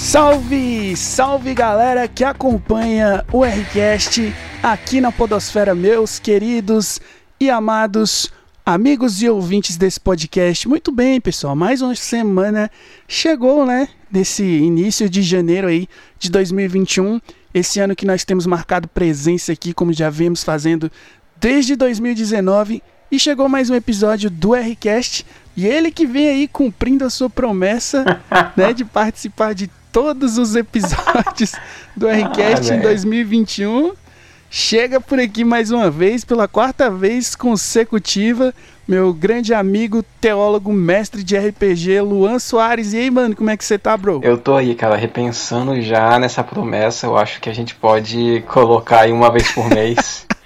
Salve, salve galera que acompanha o Rcast aqui na Podosfera, meus queridos e amados amigos e ouvintes desse podcast. Muito bem, pessoal, mais uma semana chegou, né? Nesse início de janeiro aí de 2021, esse ano que nós temos marcado presença aqui, como já vemos fazendo desde 2019, e chegou mais um episódio do Rcast. E ele que vem aí cumprindo a sua promessa, né, de participar de todos os episódios do Rcast ah, em 2021. Chega por aqui mais uma vez, pela quarta vez consecutiva, meu grande amigo, teólogo, mestre de RPG, Luan Soares. E aí, mano, como é que você tá, bro? Eu tô aí, cara, repensando já nessa promessa. Eu acho que a gente pode colocar aí uma vez por mês.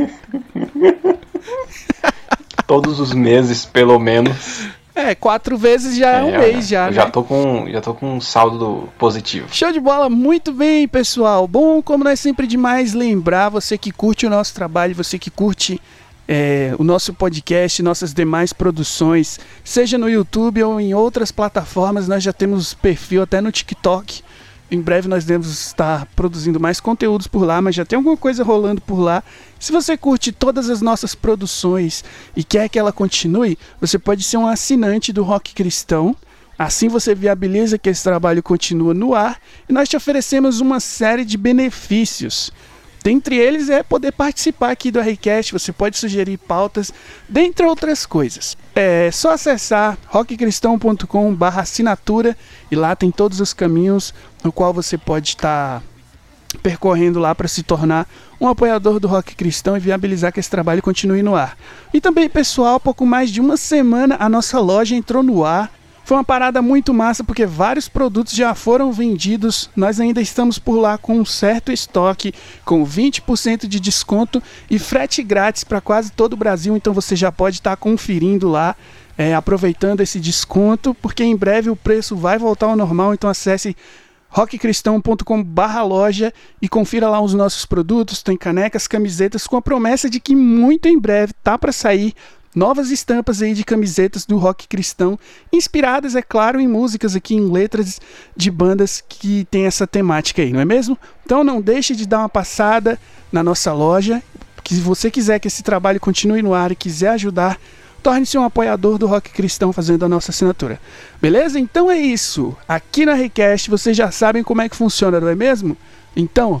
Todos os meses, pelo menos. É, quatro vezes já é, é um mês já, né? Já tô com, já tô com um saldo positivo. Show de bola, muito bem, pessoal. Bom, como nós sempre demais lembrar, você que curte o nosso trabalho, você que curte é, o nosso podcast, nossas demais produções, seja no YouTube ou em outras plataformas, nós já temos perfil até no TikTok. Em breve nós devemos estar produzindo mais conteúdos por lá, mas já tem alguma coisa rolando por lá. Se você curte todas as nossas produções e quer que ela continue, você pode ser um assinante do Rock Cristão. Assim você viabiliza que esse trabalho continue no ar e nós te oferecemos uma série de benefícios. Dentre eles é poder participar aqui do Rcast, você pode sugerir pautas, dentre outras coisas. É só acessar rockcristão.com assinatura e lá tem todos os caminhos no qual você pode estar percorrendo lá para se tornar um apoiador do rock cristão e viabilizar que esse trabalho continue no ar. E também, pessoal, pouco mais de uma semana a nossa loja entrou no ar foi uma parada muito massa porque vários produtos já foram vendidos. Nós ainda estamos por lá com um certo estoque, com 20% de desconto e frete grátis para quase todo o Brasil. Então você já pode estar tá conferindo lá, é, aproveitando esse desconto, porque em breve o preço vai voltar ao normal. Então acesse rockcristão.com/barra loja e confira lá os nossos produtos. Tem canecas, camisetas, com a promessa de que muito em breve tá para sair novas estampas aí de camisetas do rock cristão, inspiradas, é claro, em músicas aqui, em letras de bandas que tem essa temática aí, não é mesmo? Então não deixe de dar uma passada na nossa loja, que se você quiser que esse trabalho continue no ar e quiser ajudar, torne-se um apoiador do rock cristão fazendo a nossa assinatura. Beleza? Então é isso. Aqui na Request vocês já sabem como é que funciona, não é mesmo? Então,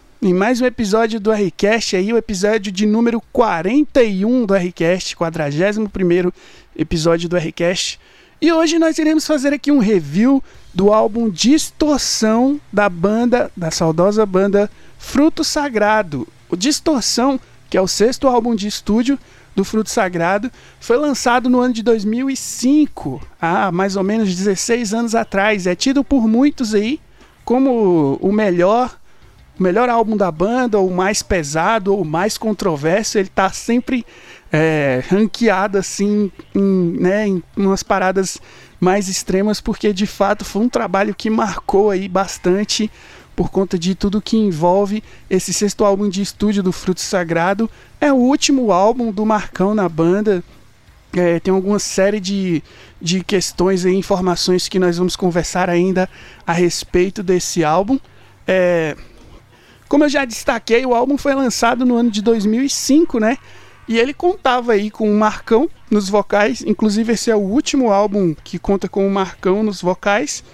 em mais um episódio do Rcast aí, o episódio de número 41 do Rcast, 41 episódio do Rcast. E hoje nós iremos fazer aqui um review do álbum Distorção da banda, da saudosa banda Fruto Sagrado. O Distorção, que é o sexto álbum de estúdio do Fruto Sagrado, foi lançado no ano de 2005, há mais ou menos 16 anos atrás. É tido por muitos aí como o melhor melhor álbum da banda, ou o mais pesado, ou o mais controverso, ele tá sempre é, ranqueado assim, em, né, em umas paradas mais extremas, porque de fato foi um trabalho que marcou aí bastante por conta de tudo que envolve esse sexto álbum de estúdio do Fruto Sagrado. É o último álbum do Marcão na banda. É, tem alguma série de, de questões e informações que nós vamos conversar ainda a respeito desse álbum. É, como eu já destaquei, o álbum foi lançado no ano de 2005, né? E ele contava aí com o Marcão nos vocais, inclusive esse é o último álbum que conta com o Marcão nos vocais.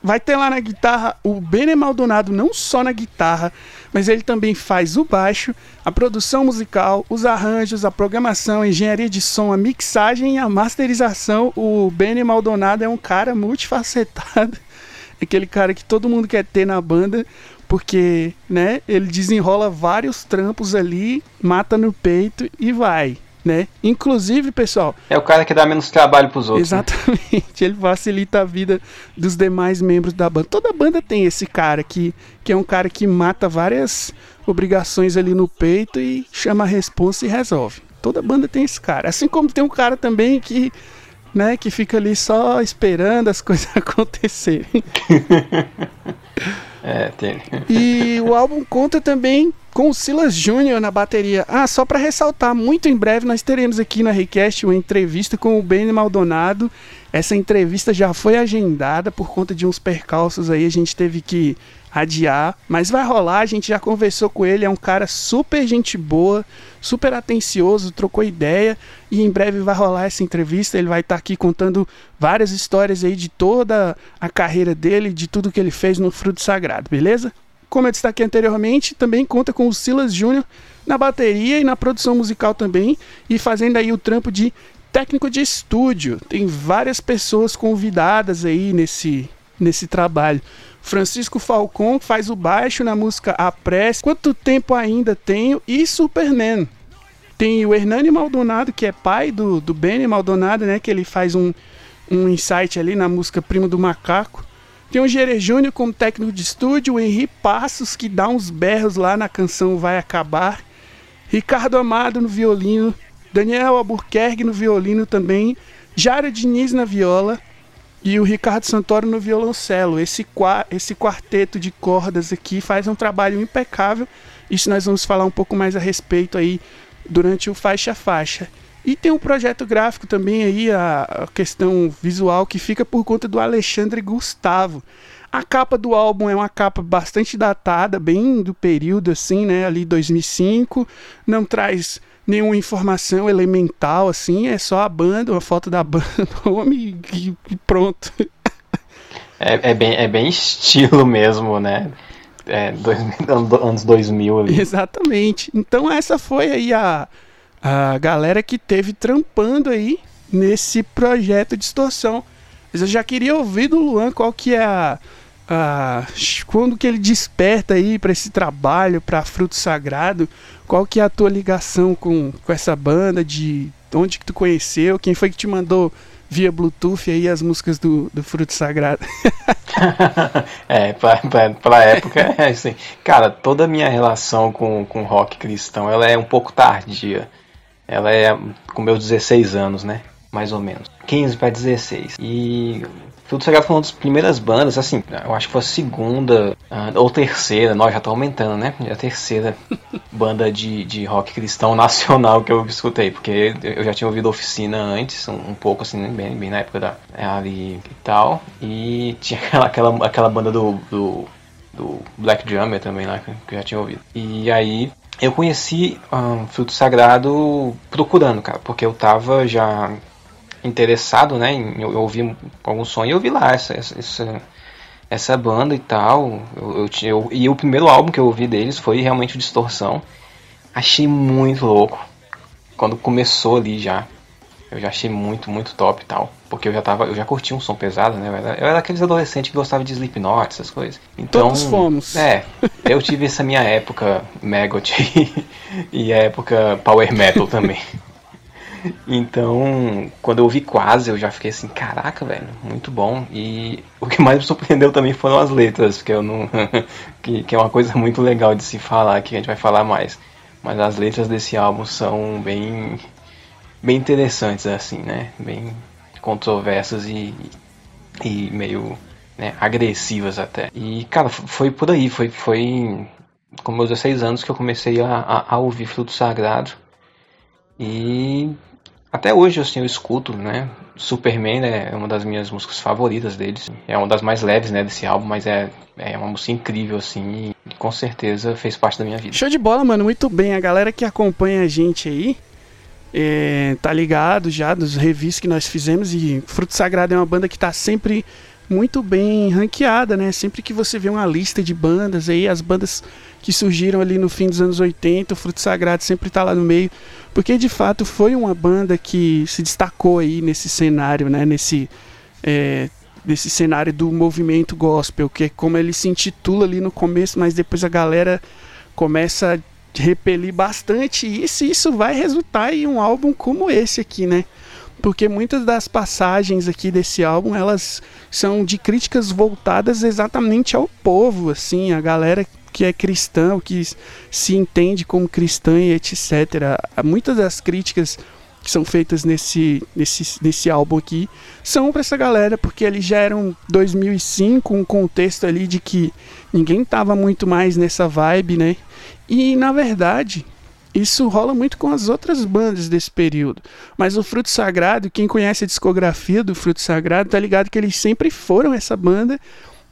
Vai ter lá na guitarra o Bene Maldonado, não só na guitarra, mas ele também faz o baixo, a produção musical, os arranjos, a programação, a engenharia de som, a mixagem e a masterização. O Bene Maldonado é um cara multifacetado, aquele cara que todo mundo quer ter na banda, porque, né, ele desenrola vários trampos ali, mata no peito e vai. né? Inclusive, pessoal. É o cara que dá menos trabalho pros outros. né? Exatamente. Né? Ele facilita a vida dos demais membros da banda. Toda banda tem esse cara que, que é um cara que mata várias obrigações ali no peito e chama a responsa e resolve. Toda banda tem esse cara. Assim como tem um cara também que, né, que fica ali só esperando as coisas acontecerem. É, tem. E o álbum conta também com o Silas Júnior na bateria. Ah, só para ressaltar, muito em breve nós teremos aqui na Request uma entrevista com o Benny Maldonado. Essa entrevista já foi agendada por conta de uns percalços aí, a gente teve que adiar, mas vai rolar, a gente já conversou com ele, é um cara super gente boa, super atencioso, trocou ideia e em breve vai rolar essa entrevista, ele vai estar tá aqui contando várias histórias aí de toda a carreira dele, de tudo que ele fez no Fruto Sagrado, beleza? Como eu destaquei anteriormente, também conta com o Silas Júnior na bateria e na produção musical também, e fazendo aí o trampo de técnico de estúdio. Tem várias pessoas convidadas aí nesse, nesse trabalho. Francisco Falcon faz o baixo na música A Prece, Quanto Tempo Ainda Tenho e Superman. Tem o Hernani Maldonado, que é pai do, do Benny Maldonado, né? Que ele faz um, um insight ali na música Primo do Macaco. Tem o Gere Júnior como técnico de estúdio, o Henri Passos, que dá uns berros lá na canção Vai Acabar. Ricardo Amado no violino. Daniel Albuquerque no violino também. Jara Diniz na viola e o Ricardo Santoro no violoncelo. Esse, esse quarteto de cordas aqui faz um trabalho impecável. Isso nós vamos falar um pouco mais a respeito aí durante o faixa faixa. E tem um projeto gráfico também aí, a, a questão visual que fica por conta do Alexandre Gustavo. A capa do álbum é uma capa bastante datada, bem do período assim, né, ali 2005. Não traz nenhuma informação elemental assim, é só a banda, uma foto da banda, homem e, e pronto. É, é, bem, é bem estilo mesmo, né? É, dois, anos 2000 ali. Exatamente. Então essa foi aí a, a galera que teve trampando aí nesse projeto de distorção. Mas eu já queria ouvir do Luan qual que é a, a quando que ele desperta aí para esse trabalho, para Fruto Sagrado, qual que é a tua ligação com, com essa banda, de onde que tu conheceu, quem foi que te mandou via Bluetooth aí as músicas do, do Fruto Sagrado? é, pra, pra, pra época é assim. Cara, toda a minha relação com, com rock cristão, ela é um pouco tardia. Ela é com meus 16 anos, né? Mais ou menos. 15 para 16. E Fruto Sagrado foi uma das primeiras bandas, assim, eu acho que foi a segunda uh, ou terceira, nós já tá aumentando, né? Já a terceira banda de, de rock cristão nacional que eu escutei, porque eu já tinha ouvido Oficina antes, um, um pouco assim, bem, bem na época da é, ali e tal, e tinha aquela, aquela, aquela banda do, do, do Black Drummer também lá, que eu já tinha ouvido. E aí eu conheci um, Fruto Sagrado procurando, cara, porque eu tava já interessado, né, em ouvir algum som e eu vi lá essa, essa, essa banda e tal. Eu, eu, eu, e o primeiro álbum que eu ouvi deles foi realmente o Distorção. Achei muito louco. Quando começou ali já. Eu já achei muito, muito top e tal. Porque eu já tava, eu já curti um som pesado, né? Eu era, eu era aqueles adolescentes que gostavam de Slipknot, essas coisas. Então, Todos fomos. É, eu tive essa minha época Megot e a época Power Metal também. Então, quando eu ouvi quase, eu já fiquei assim, caraca, velho, muito bom. E o que mais me surpreendeu também foram as letras, porque eu não. que, que é uma coisa muito legal de se falar, que a gente vai falar mais. Mas as letras desse álbum são bem. bem interessantes, assim, né? Bem controversas e, e meio né, agressivas até. E, cara, foi por aí, foi, foi com meus 16 anos que eu comecei a, a, a ouvir Fruto Sagrado. E até hoje assim, eu escuto, né? Superman né, é uma das minhas músicas favoritas deles. É uma das mais leves né, desse álbum, mas é, é uma música incrível, assim, e com certeza fez parte da minha vida. Show de bola, mano, muito bem. A galera que acompanha a gente aí é, tá ligado já dos reviews que nós fizemos. E Fruto Sagrado é uma banda que tá sempre muito bem ranqueada, né? Sempre que você vê uma lista de bandas aí, as bandas que surgiram ali no fim dos anos 80, o Fruto Sagrado sempre está lá no meio, porque de fato foi uma banda que se destacou aí nesse cenário, né? Nesse, é, cenário do movimento gospel, que é como ele se intitula ali no começo, mas depois a galera começa repelir bastante isso, e isso vai resultar em um álbum como esse aqui, né? Porque muitas das passagens aqui desse álbum, elas são de críticas voltadas exatamente ao povo, assim, a galera que é cristã, que se entende como cristã e etc. Muitas das críticas que são feitas nesse, nesse, nesse álbum aqui são para essa galera, porque eles já eram 2005, um contexto ali de que ninguém tava muito mais nessa vibe, né? E na verdade, isso rola muito com as outras bandas desse período. Mas o Fruto Sagrado, quem conhece a discografia do Fruto Sagrado, tá ligado que eles sempre foram essa banda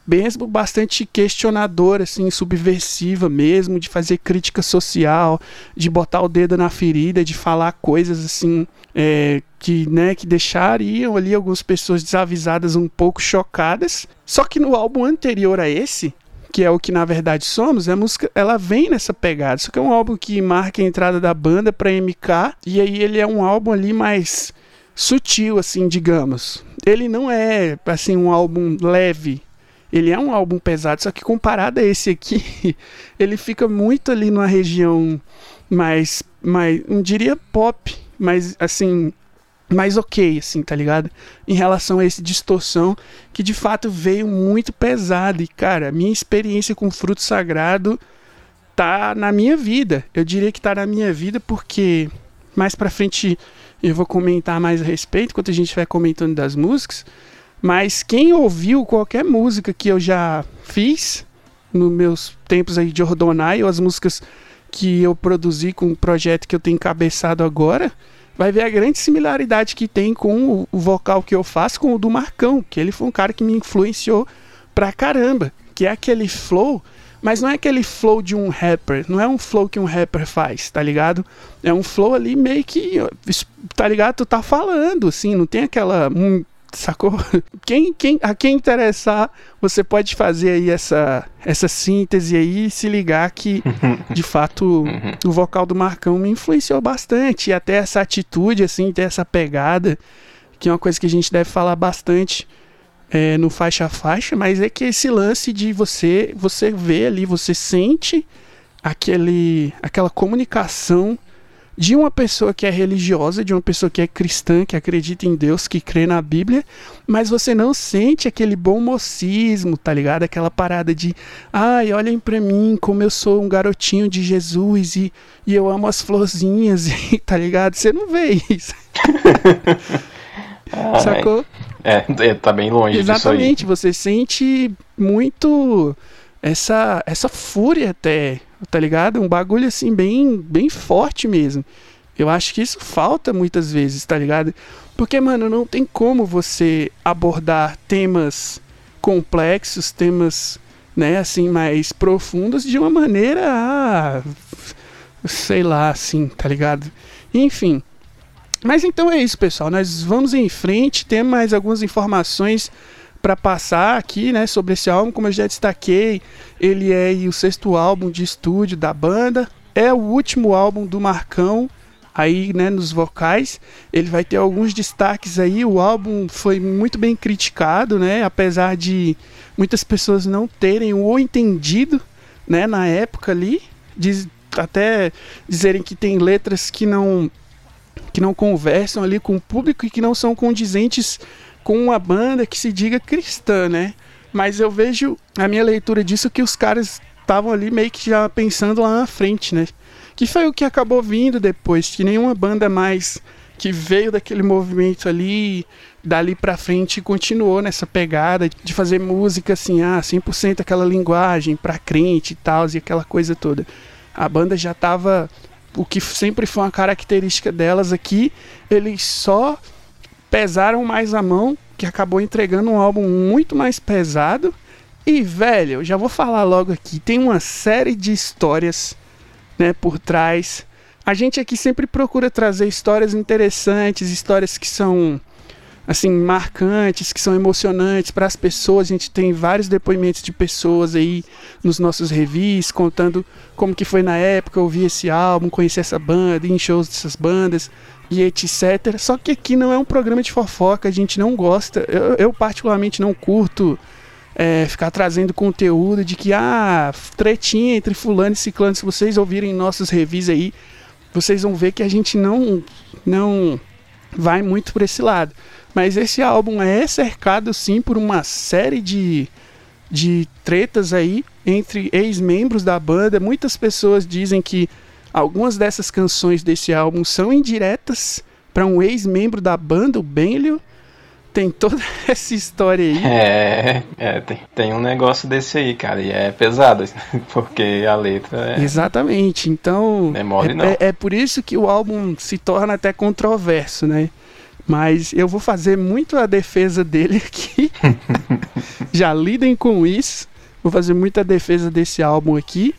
mesmo bastante questionadora, assim, subversiva mesmo, de fazer crítica social, de botar o dedo na ferida, de falar coisas assim é, que, né, que deixariam ali algumas pessoas desavisadas um pouco chocadas. Só que no álbum anterior a esse, que é o que na verdade somos, a música ela vem nessa pegada. Só que é um álbum que marca a entrada da banda para MK e aí ele é um álbum ali mais sutil assim, digamos. Ele não é assim um álbum leve ele é um álbum pesado, só que comparado a esse aqui, ele fica muito ali numa região mais, mais não diria pop, mas assim, mais ok, assim, tá ligado? Em relação a esse distorção que de fato veio muito pesado. E, cara, minha experiência com fruto sagrado tá na minha vida. Eu diria que tá na minha vida porque mais pra frente eu vou comentar mais a respeito, enquanto a gente vai comentando das músicas. Mas quem ouviu qualquer música que eu já fiz nos meus tempos aí de Ordonai, ou as músicas que eu produzi com o projeto que eu tenho encabeçado agora, vai ver a grande similaridade que tem com o vocal que eu faço com o do Marcão, que ele foi um cara que me influenciou pra caramba, que é aquele flow, mas não é aquele flow de um rapper, não é um flow que um rapper faz, tá ligado? É um flow ali meio que, tá ligado? Tu tá falando, assim, não tem aquela um, sacou? Quem, quem, a quem interessar, você pode fazer aí essa, essa síntese aí e se ligar que, de fato, uhum. o vocal do Marcão me influenciou bastante. E até essa atitude, assim, ter essa pegada, que é uma coisa que a gente deve falar bastante é, no faixa a faixa, mas é que esse lance de você, você vê ali, você sente aquele, aquela comunicação de uma pessoa que é religiosa, de uma pessoa que é cristã, que acredita em Deus, que crê na Bíblia, mas você não sente aquele bom mocismo, tá ligado? Aquela parada de, ai, olhem para mim como eu sou um garotinho de Jesus e, e eu amo as florzinhas, e, tá ligado? Você não vê isso. Sacou? É, é, tá bem longe Exatamente, você sente muito essa essa fúria até tá ligado? Um bagulho assim bem, bem forte mesmo. Eu acho que isso falta muitas vezes, tá ligado? Porque, mano, não tem como você abordar temas complexos, temas, né, assim, mais profundos de uma maneira, ah, sei lá, assim, tá ligado? Enfim. Mas então é isso, pessoal. Nós vamos em frente, tem mais algumas informações para passar aqui, né, sobre esse álbum, como eu já destaquei, ele é o sexto álbum de estúdio da banda, é o último álbum do Marcão aí, né, nos vocais. Ele vai ter alguns destaques aí. O álbum foi muito bem criticado, né, apesar de muitas pessoas não terem o entendido, né, na época ali, diz, até dizerem que tem letras que não que não conversam ali com o público e que não são condizentes com uma banda que se diga cristã, né? Mas eu vejo a minha leitura disso que os caras estavam ali meio que já pensando lá na frente, né? Que foi o que acabou vindo depois, que nenhuma banda mais que veio daquele movimento ali, dali pra frente, continuou nessa pegada de fazer música assim, ah, 100% aquela linguagem pra crente e tal, e aquela coisa toda. A banda já tava. O que sempre foi uma característica delas aqui, eles só pesaram mais a mão, que acabou entregando um álbum muito mais pesado. E, velho, eu já vou falar logo aqui, tem uma série de histórias, né, por trás. A gente aqui sempre procura trazer histórias interessantes, histórias que são assim marcantes, que são emocionantes para as pessoas. A gente tem vários depoimentos de pessoas aí nos nossos revis contando como que foi na época ouvir esse álbum, conhecer essa banda, ir em shows dessas bandas e etc. Só que aqui não é um programa de fofoca, a gente não gosta. Eu, eu particularmente não curto é, ficar trazendo conteúdo de que, ah, tretinha entre fulano e ciclano, se vocês ouvirem nossos reviews aí, vocês vão ver que a gente não, não vai muito por esse lado. Mas esse álbum é cercado sim por uma série de, de tretas aí entre ex-membros da banda. Muitas pessoas dizem que algumas dessas canções desse álbum são indiretas para um ex-membro da banda, o Benlio. Tem toda essa história aí. É, é tem, tem, um negócio desse aí, cara, e é pesado, porque a letra é. Exatamente, então. É, mole, não. é, é por isso que o álbum se torna até controverso, né? Mas eu vou fazer muito a defesa dele aqui. Já lidem com isso. Vou fazer muita defesa desse álbum aqui.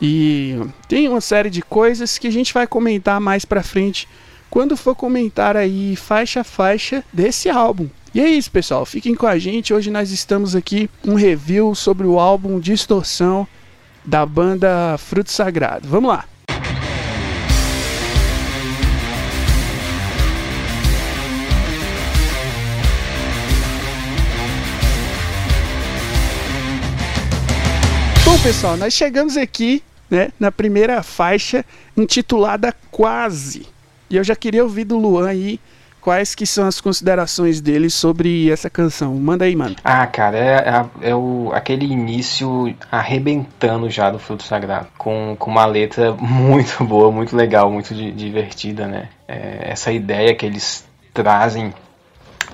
E tem uma série de coisas que a gente vai comentar mais pra frente quando for comentar aí faixa a faixa desse álbum. E é isso, pessoal. Fiquem com a gente. Hoje nós estamos aqui um review sobre o álbum Distorção da banda Fruto Sagrado. Vamos lá. Bom, pessoal, nós chegamos aqui, né, na primeira faixa intitulada Quase. E eu já queria ouvir do Luan aí quais que são as considerações dele sobre essa canção. Manda aí, mano. Ah, cara, é, é, é o, aquele início arrebentando já do Fruto Sagrado, com, com uma letra muito boa, muito legal, muito di, divertida, né? É, essa ideia que eles trazem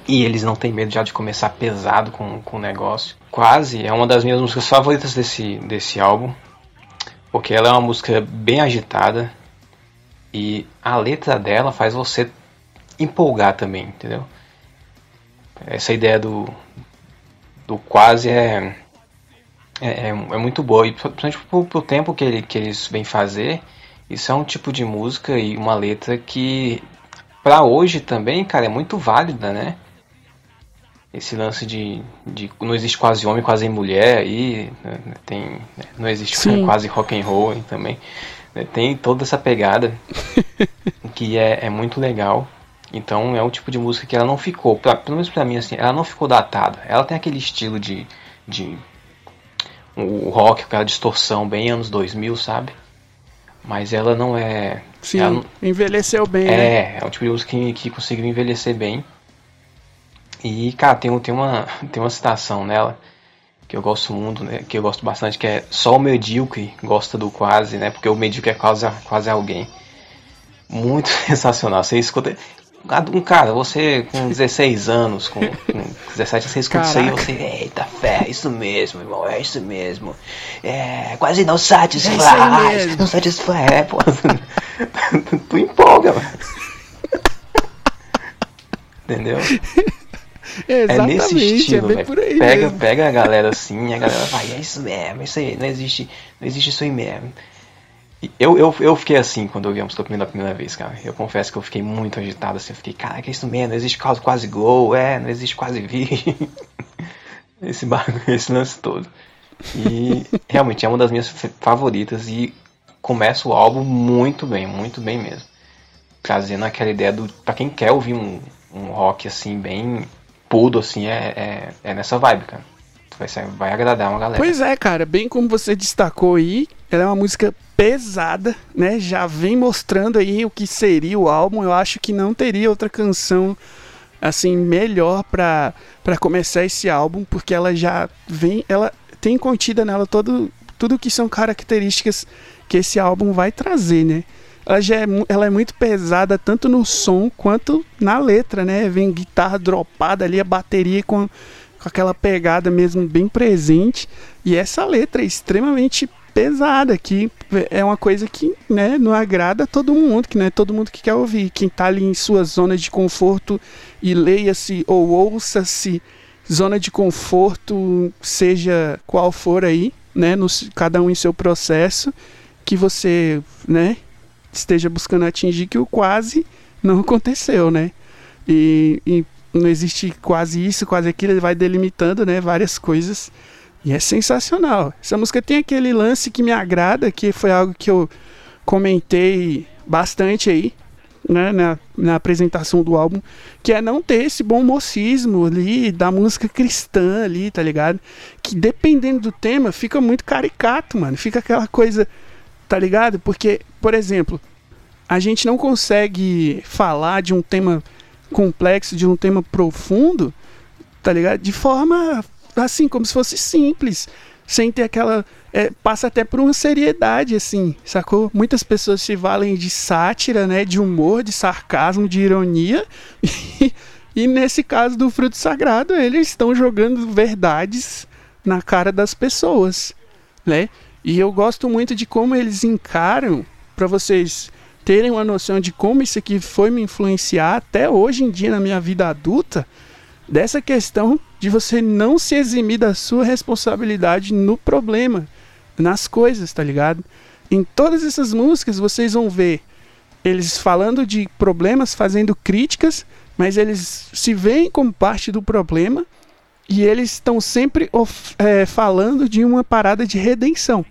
e eles não têm medo já de começar pesado com, com o negócio. Quase é uma das minhas músicas favoritas desse, desse álbum, porque ela é uma música bem agitada, e a letra dela faz você empolgar também, entendeu? Essa ideia do, do quase é, é, é, é muito boa. E principalmente pro, pro tempo que, ele, que eles vêm fazer, isso é um tipo de música e uma letra que para hoje também, cara, é muito válida, né? Esse lance de, de não existe quase homem, quase mulher aí, né? tem, não existe quase rock and roll também. Tem toda essa pegada que é, é muito legal. Então é um tipo de música que ela não ficou, pra, pelo menos pra mim, assim, ela não ficou datada. Ela tem aquele estilo de. de o rock, aquela distorção bem anos 2000, sabe? Mas ela não é. Sim, ela, envelheceu bem. É, né? é um tipo de música que, que conseguiu envelhecer bem. E, cara, tem, tem, uma, tem uma citação nela que eu gosto muito, né, que eu gosto bastante, que é só o medíocre gosta do quase, né? Porque o medíocre é quase, quase alguém. Muito sensacional. Você escuta. Um cara, você com 16 anos, com, com 17, você escuta Caraca. isso aí você, eita fé, é isso mesmo, irmão, é isso mesmo. É, quase não satisfaz. É não satisfaz, é, pô. tu empolga, mano. Entendeu? É nesse estilo, é pega, mesmo. pega a galera assim, a galera vai, é isso mesmo, isso aí, não existe, não existe isso aí mesmo. Eu, eu, eu fiquei assim quando eu vi a música pela primeira vez, cara. Eu confesso que eu fiquei muito agitado assim. Eu fiquei, cara, que é isso mesmo? Não existe quase, quase gol, é, não existe quase vi. esse bagulho, esse lance todo. E realmente é uma das minhas favoritas e começa o álbum muito bem, muito bem mesmo. Trazendo aquela ideia do. pra quem quer ouvir um, um rock assim, bem pudo, assim, é, é, é nessa vibe, cara. Vai, ser, vai agradar uma galera. Pois é, cara, bem como você destacou aí, ela é uma música pesada, né? Já vem mostrando aí o que seria o álbum. Eu acho que não teria outra canção assim melhor para para começar esse álbum, porque ela já vem, ela tem contida nela todo tudo que são características que esse álbum vai trazer, né? Ela já é, ela é muito pesada tanto no som quanto na letra, né? Vem guitarra dropada ali, a bateria com, com aquela pegada mesmo bem presente. E essa letra é extremamente pesada, que é uma coisa que né, não agrada todo mundo, que não é todo mundo que quer ouvir. Quem está ali em sua zona de conforto e leia-se ou ouça-se zona de conforto, seja qual for aí, né, no, cada um em seu processo, que você, né, esteja buscando atingir que o quase não aconteceu, né? E, e não existe quase isso, quase aquilo, ele vai delimitando, né, várias coisas. E é sensacional. Essa música tem aquele lance que me agrada, que foi algo que eu comentei bastante aí né, na, na apresentação do álbum, que é não ter esse bom mocismo ali da música cristã ali, tá ligado? Que dependendo do tema fica muito caricato, mano. Fica aquela coisa, tá ligado? Porque, por exemplo, a gente não consegue falar de um tema complexo, de um tema profundo, tá ligado? De forma assim, como se fosse simples, sem ter aquela. É, passa até por uma seriedade, assim, sacou? Muitas pessoas se valem de sátira, né? De humor, de sarcasmo, de ironia. E, e nesse caso do fruto sagrado, eles estão jogando verdades na cara das pessoas, né? E eu gosto muito de como eles encaram, para vocês terem uma noção de como isso aqui foi me influenciar até hoje em dia na minha vida adulta, dessa questão de você não se eximir da sua responsabilidade no problema, nas coisas, tá ligado? Em todas essas músicas vocês vão ver eles falando de problemas, fazendo críticas, mas eles se veem como parte do problema e eles estão sempre é, falando de uma parada de redenção,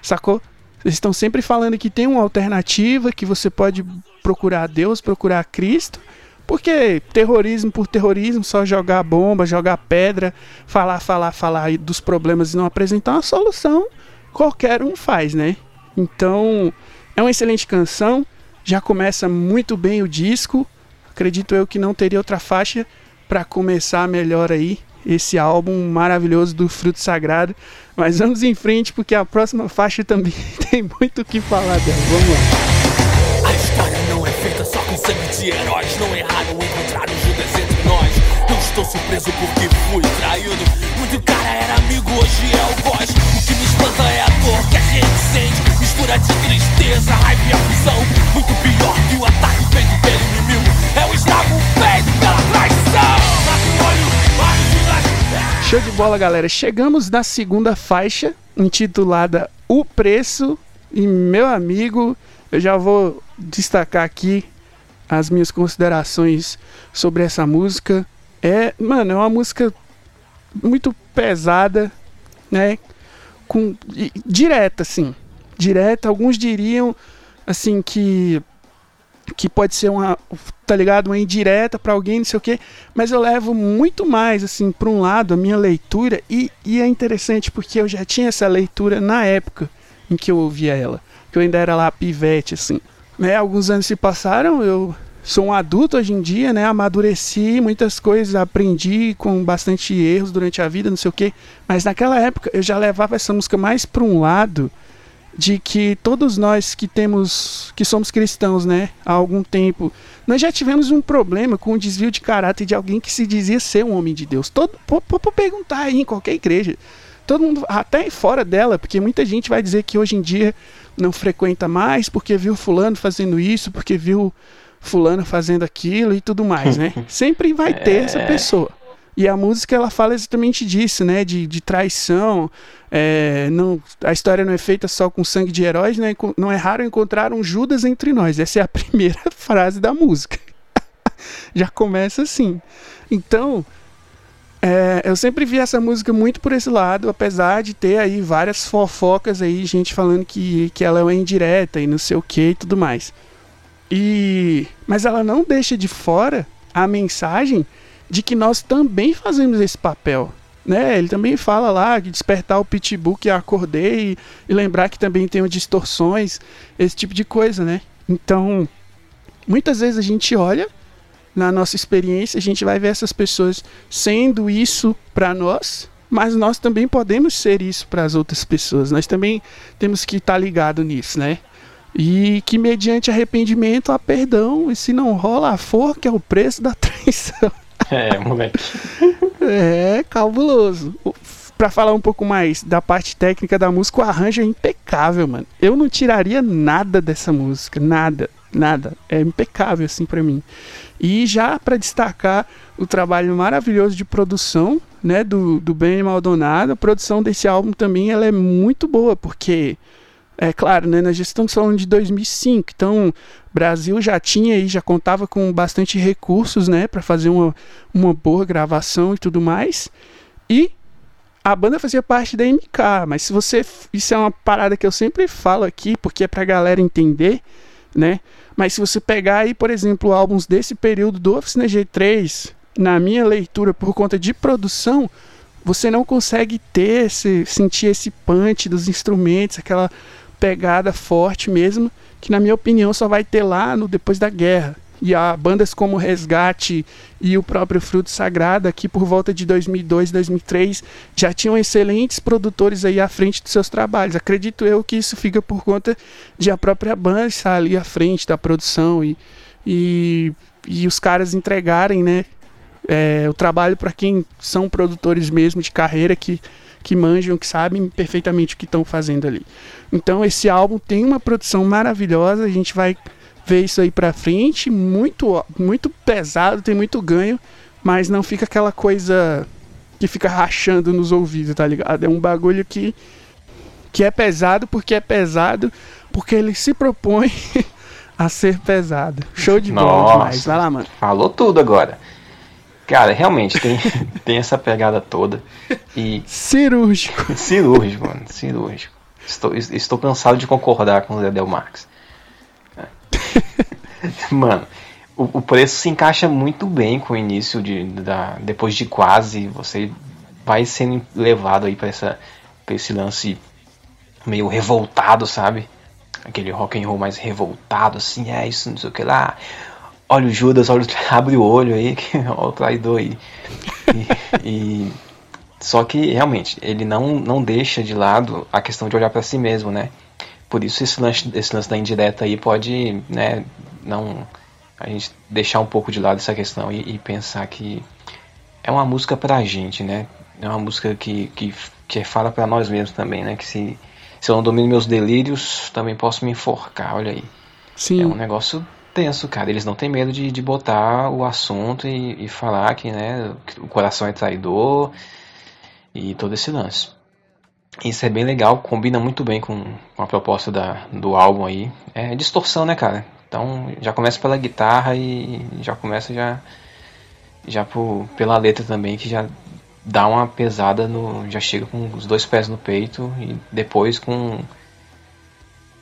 sacou? Eles estão sempre falando que tem uma alternativa, que você pode procurar Deus, procurar Cristo. Porque terrorismo por terrorismo, só jogar bomba, jogar pedra, falar, falar, falar dos problemas e não apresentar uma solução, qualquer um faz, né? Então, é uma excelente canção, já começa muito bem o disco. Acredito eu que não teria outra faixa para começar melhor aí esse álbum maravilhoso do Fruto Sagrado. Mas vamos em frente porque a próxima faixa também tem muito o que falar dela. Vamos lá. A história não é feita só com sangue de heróis. Não é raro encontrar um Judas entre nós. Não estou surpreso porque fui traído. Muito cara era amigo, hoje é o voz. O que me espanta é a dor que a gente sente. Mistura de tristeza, raiva e aflição. Muito pior que o ataque feito pelo inimigo. É o estrago feito pela traição. Show de bola, galera. Chegamos na segunda faixa, intitulada O Preço. E, meu amigo, eu já vou destacar aqui as minhas considerações sobre essa música. É, mano, é uma música muito pesada, né? Com direta assim, direta. Alguns diriam assim que que pode ser uma, tá ligado, uma indireta para alguém, não sei o quê, mas eu levo muito mais assim para um lado a minha leitura e, e é interessante porque eu já tinha essa leitura na época em que eu ouvia ela, que eu ainda era lá pivete assim. Né, alguns anos se passaram, eu sou um adulto hoje em dia, né? Amadureci, muitas coisas aprendi com bastante erros durante a vida, não sei o quê. Mas naquela época eu já levava essa música mais para um lado de que todos nós que temos, que somos cristãos, né, há algum tempo, nós já tivemos um problema com o desvio de caráter de alguém que se dizia ser um homem de Deus. Todo, pode perguntar aí em qualquer igreja, todo mundo, até fora dela, porque muita gente vai dizer que hoje em dia não frequenta mais porque viu fulano fazendo isso, porque viu fulano fazendo aquilo e tudo mais, né? Sempre vai ter essa é. pessoa. E a música ela fala exatamente disso, né? De, de traição. É, não, a história não é feita só com sangue de heróis, né? Não é raro encontrar um Judas entre nós. Essa é a primeira frase da música. Já começa assim. Então, é, eu sempre vi essa música muito por esse lado, apesar de ter aí várias fofocas aí, gente falando que, que ela é indireta e não sei o que e tudo mais. E, mas ela não deixa de fora a mensagem de que nós também fazemos esse papel. Né? Ele também fala lá que despertar o pitbull que acordei e, e lembrar que também tem distorções, esse tipo de coisa, né? Então, muitas vezes a gente olha na nossa experiência, a gente vai ver essas pessoas sendo isso para nós, mas nós também podemos ser isso para as outras pessoas. Nós também temos que estar tá ligado nisso, né? E que mediante arrependimento há perdão, e se não rola a forca é o preço da traição. É, moleque. É, cabuloso. Pra falar um pouco mais da parte técnica da música, o arranjo é impecável, mano. Eu não tiraria nada dessa música, nada, nada. É impecável assim para mim. E já para destacar o trabalho maravilhoso de produção, né, do, do Ben Maldonado, a produção desse álbum também ela é muito boa, porque é claro, né, nós estamos falando de 2005, então o Brasil já tinha e já contava com bastante recursos, né, para fazer uma, uma boa gravação e tudo mais. E a banda fazia parte da MK, mas se você isso é uma parada que eu sempre falo aqui, porque é pra galera entender, né? Mas se você pegar aí, por exemplo, álbuns desse período do Oficina G3, na minha leitura, por conta de produção, você não consegue ter esse, sentir esse punch dos instrumentos, aquela pegada forte mesmo, que na minha opinião só vai ter lá no depois da guerra. E há bandas como Resgate e o próprio Fruto Sagrado, aqui por volta de 2002, 2003, já tinham excelentes produtores aí à frente dos seus trabalhos. Acredito eu que isso fica por conta de a própria banda estar ali à frente da produção e, e, e os caras entregarem né, é, o trabalho para quem são produtores mesmo de carreira que, que manjam, que sabem perfeitamente o que estão fazendo ali. Então esse álbum tem uma produção maravilhosa, a gente vai ver isso aí pra frente, muito, muito pesado, tem muito ganho, mas não fica aquela coisa que fica rachando nos ouvidos, tá ligado? É um bagulho que, que é pesado porque é pesado, porque ele se propõe a ser pesado. Show de bola demais. Vai lá, mano. Falou tudo agora. Cara, realmente tem, tem essa pegada toda. E. Cirúrgico. cirúrgico, mano. Cirúrgico. Estou, estou cansado de concordar com o Zé Del Marques. Mano, o, o, preço se encaixa muito bem com o início de da, depois de quase você vai sendo levado aí para essa pra esse lance meio revoltado, sabe? Aquele rock and roll mais revoltado assim, é isso, não sei o que lá. Olha o Judas, olha, abre o olho aí, olha o traidor aí. E, e, só que realmente ele não não deixa de lado a questão de olhar para si mesmo, né? Por isso esse lance, esse lance da indireta aí pode, né, não a gente deixar um pouco de lado essa questão e, e pensar que é uma música pra gente, né? É uma música que, que, que fala para nós mesmos também, né? Que se, se eu não domino meus delírios, também posso me enforcar, olha aí. Sim. É um negócio tenso, cara. Eles não têm medo de, de botar o assunto e, e falar que, né, o coração é traidor e todo esse lance. Isso é bem legal, combina muito bem com, com a proposta da, do álbum aí. É distorção, né, cara? Então já começa pela guitarra e já começa já já por, pela letra também que já dá uma pesada no já chega com os dois pés no peito e depois com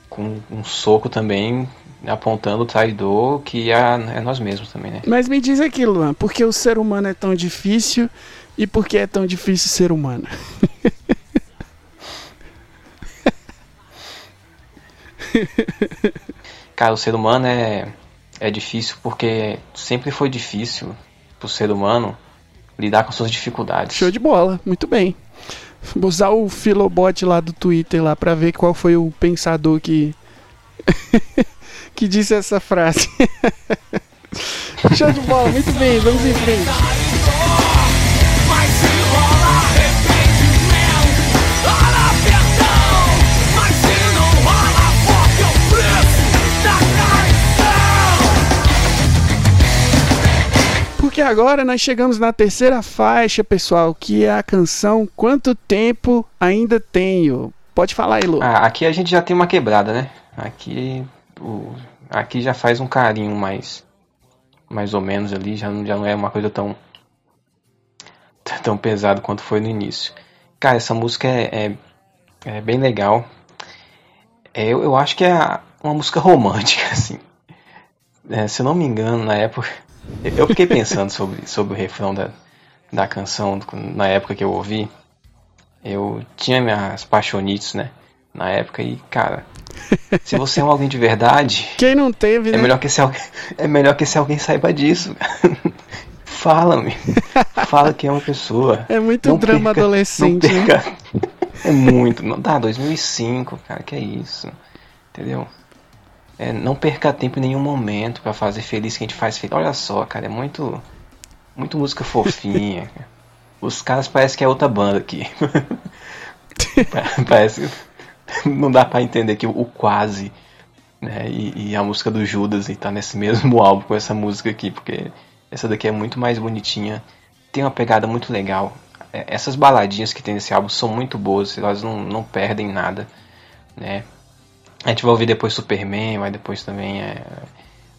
com um soco também apontando o traidor que é, é nós mesmos também, né? Mas me diz aqui, Luan, por que o ser humano é tão difícil e por que é tão difícil ser humano? Cara, o ser humano é, é difícil porque sempre foi difícil pro ser humano lidar com suas dificuldades. Show de bola, muito bem. Vou usar o Filobot lá do Twitter lá para ver qual foi o pensador que que disse essa frase. Show de bola, muito bem, vamos em frente. Porque agora nós chegamos na terceira faixa, pessoal, que é a canção Quanto Tempo Ainda Tenho. Pode falar Lu. Ah, aqui a gente já tem uma quebrada, né? Aqui, o, aqui já faz um carinho mais, mais ou menos ali, já não, já não é uma coisa tão, tão pesado quanto foi no início. Cara, essa música é, é, é bem legal. É, eu, eu acho que é uma música romântica, assim. É, se não me engano, na época eu fiquei pensando sobre, sobre o refrão da, da canção na época que eu ouvi. Eu tinha minhas paixonites, né? Na época e, cara, se você é um alguém de verdade. Quem não teve, é né? Melhor que esse, é melhor que esse alguém saiba disso. Fala-me. Fala que é uma pessoa. É muito não drama perca, adolescente. Não perca. Né? É muito. Não dá, 2005, cara, que é isso. Entendeu? É, não perca tempo em nenhum momento para fazer feliz que a gente faz feliz. Olha só, cara, é muito. Muito música fofinha. Os caras parecem que é outra banda aqui. Parece. Não dá para entender que o quase. Né, e, e, a música do Judas e tá nesse mesmo álbum com essa música aqui, porque essa daqui é muito mais bonitinha. Tem uma pegada muito legal. É, essas baladinhas que tem nesse álbum são muito boas, elas não, não perdem nada. Né? A gente vai ouvir depois Superman, vai depois também é,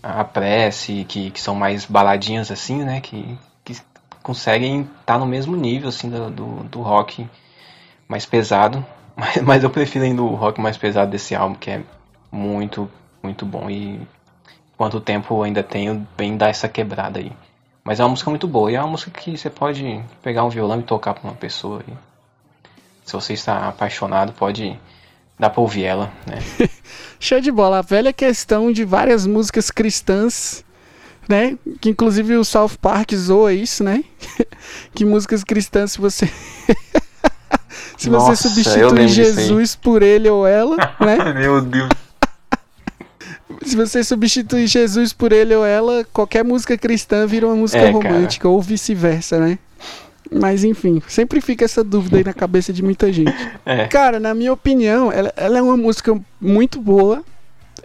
a Prece, que, que são mais baladinhas assim, né? Que, que conseguem estar tá no mesmo nível assim do, do, do rock mais pesado. Mas, eu prefiro ainda o rock mais pesado desse álbum, que é muito muito bom. E quanto tempo ainda tenho, bem dar essa quebrada aí. Mas é uma música muito boa e é uma música que você pode pegar um violão e tocar pra uma pessoa. E se você está apaixonado, pode dar pra ouvir ela, né? Show de bola. A velha questão de várias músicas cristãs, né? Que inclusive o South Park zoa isso, né? que músicas cristãs, se você. se Nossa, você eu substitui lembro disso aí. Jesus por ele ou ela, né? Meu Deus. Se você substituir Jesus por ele ou ela, qualquer música cristã vira uma música É, cara. romântica, ou vice-versa, né? Mas enfim, sempre fica essa dúvida aí na cabeça de muita gente. É. Cara, na minha opinião, ela, ela é uma música muito boa,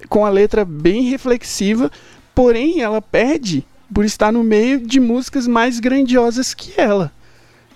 com a letra bem reflexiva, porém ela perde por estar no meio de músicas mais grandiosas que ela.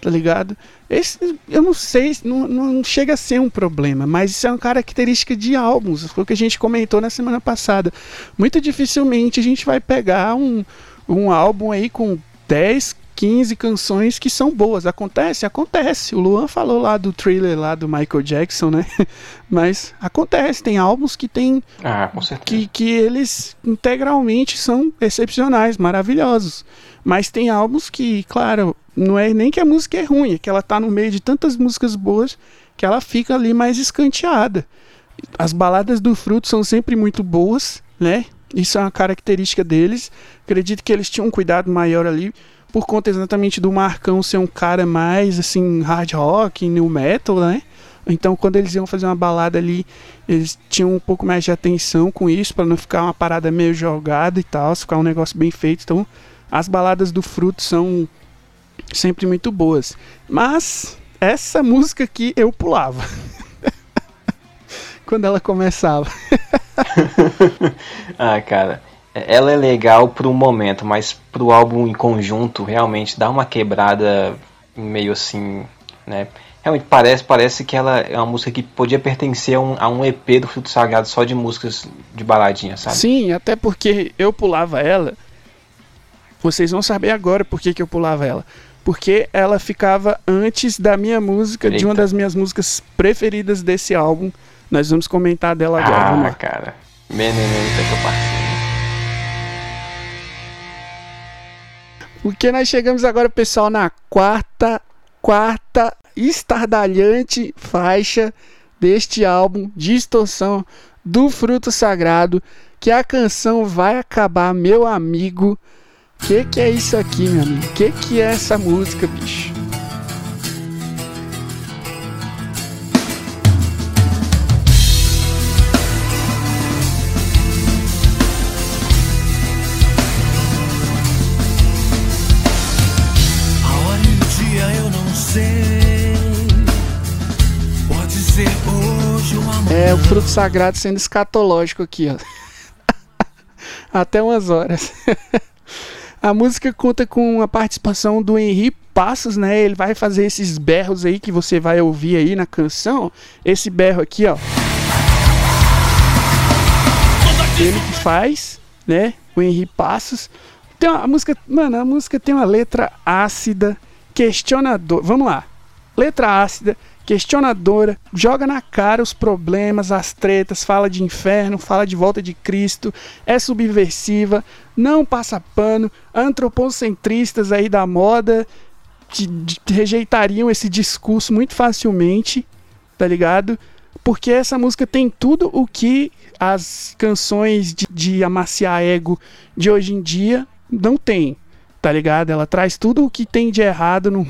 Tá ligado? Esse, eu não sei, não, não chega a ser um problema, mas isso é uma característica de álbuns, foi o que a gente comentou na semana passada. Muito dificilmente a gente vai pegar um, um álbum aí com 10, 15 canções que são boas. Acontece? Acontece. O Luan falou lá do thriller lá do Michael Jackson, né? Mas acontece, tem álbuns que tem Ah, que, que eles integralmente são excepcionais, maravilhosos. Mas tem álbuns que, claro, não é nem que a música é ruim, é que ela tá no meio de tantas músicas boas que ela fica ali mais escanteada. As baladas do Fruto são sempre muito boas, né? Isso é uma característica deles. Acredito que eles tinham um cuidado maior ali por conta exatamente do Marcão ser um cara mais assim hard rock, new metal, né? Então, quando eles iam fazer uma balada ali, eles tinham um pouco mais de atenção com isso, para não ficar uma parada meio jogada e tal, ficar um negócio bem feito. Então, as baladas do Fruto são sempre muito boas. Mas essa música aqui eu pulava. quando ela começava. Ah, cara, ela é legal pro momento, mas pro álbum em conjunto realmente dá uma quebrada meio assim, né? Realmente parece, parece que ela é uma música que podia pertencer a um, a um EP do Fruto Sagrado só de músicas de baladinha, sabe? Sim, até porque eu pulava ela. Vocês vão saber agora por que, que eu pulava ela. Porque ela ficava antes da minha música, de uma Eita. das minhas músicas preferidas desse álbum. Nós vamos comentar dela agora. vamos Ah, lá. cara. Menenita que eu passei. Porque nós chegamos agora, pessoal, na quarta, quarta estardalhante faixa deste álbum, Distorção do Fruto Sagrado, que a canção vai acabar, meu amigo. Que que é isso aqui, meu amigo? Que que é essa música, bicho? A hora e o dia eu não sei. Pode ser hoje amanhã. É o fruto sagrado sendo escatológico aqui, ó. Até umas horas. A música conta com a participação do Henri Passos, né? Ele vai fazer esses berros aí que você vai ouvir aí na canção. Esse berro aqui, ó. Ele que faz, né? O Henri Passos. Tem uma a música, mano, a música tem uma letra ácida, questionador. Vamos lá. Letra ácida, questionadora, joga na cara os problemas, as tretas, fala de inferno, fala de volta de Cristo, é subversiva, não passa pano, antropocentristas aí da moda que de- rejeitariam esse discurso muito facilmente, tá ligado? Porque essa música tem tudo o que as canções de, de amaciar ego de hoje em dia não tem, tá ligado? Ela traz tudo o que tem de errado no,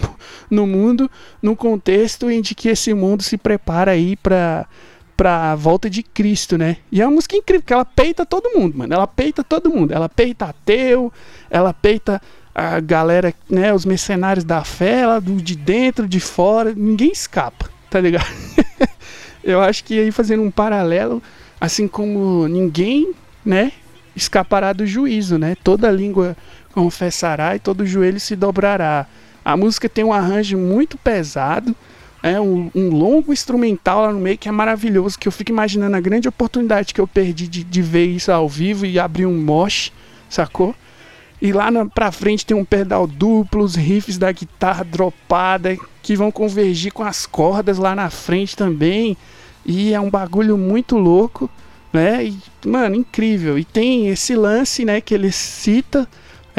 no mundo, num contexto em que esse mundo se prepara aí pra, pra volta de Cristo, né? E é uma música incrível, porque ela peita todo mundo, mano. Ela peita todo mundo. Ela peita ateu, ela peita a galera, né? Os mercenários da fé, ela do de dentro, de fora, ninguém escapa, tá ligado? Eu acho que aí fazendo um paralelo, assim como ninguém, né, escapará do juízo, né? Toda língua confessará e todo joelho se dobrará. A música tem um arranjo muito pesado, é um, um longo instrumental lá no meio que é maravilhoso, que eu fico imaginando a grande oportunidade que eu perdi de, de ver isso ao vivo e abrir um mosh, sacou? E lá na, pra frente tem um pedal duplo, os riffs da guitarra dropada que vão convergir com as cordas lá na frente também. E é um bagulho muito louco, né? E, mano, incrível. E tem esse lance, né, que ele cita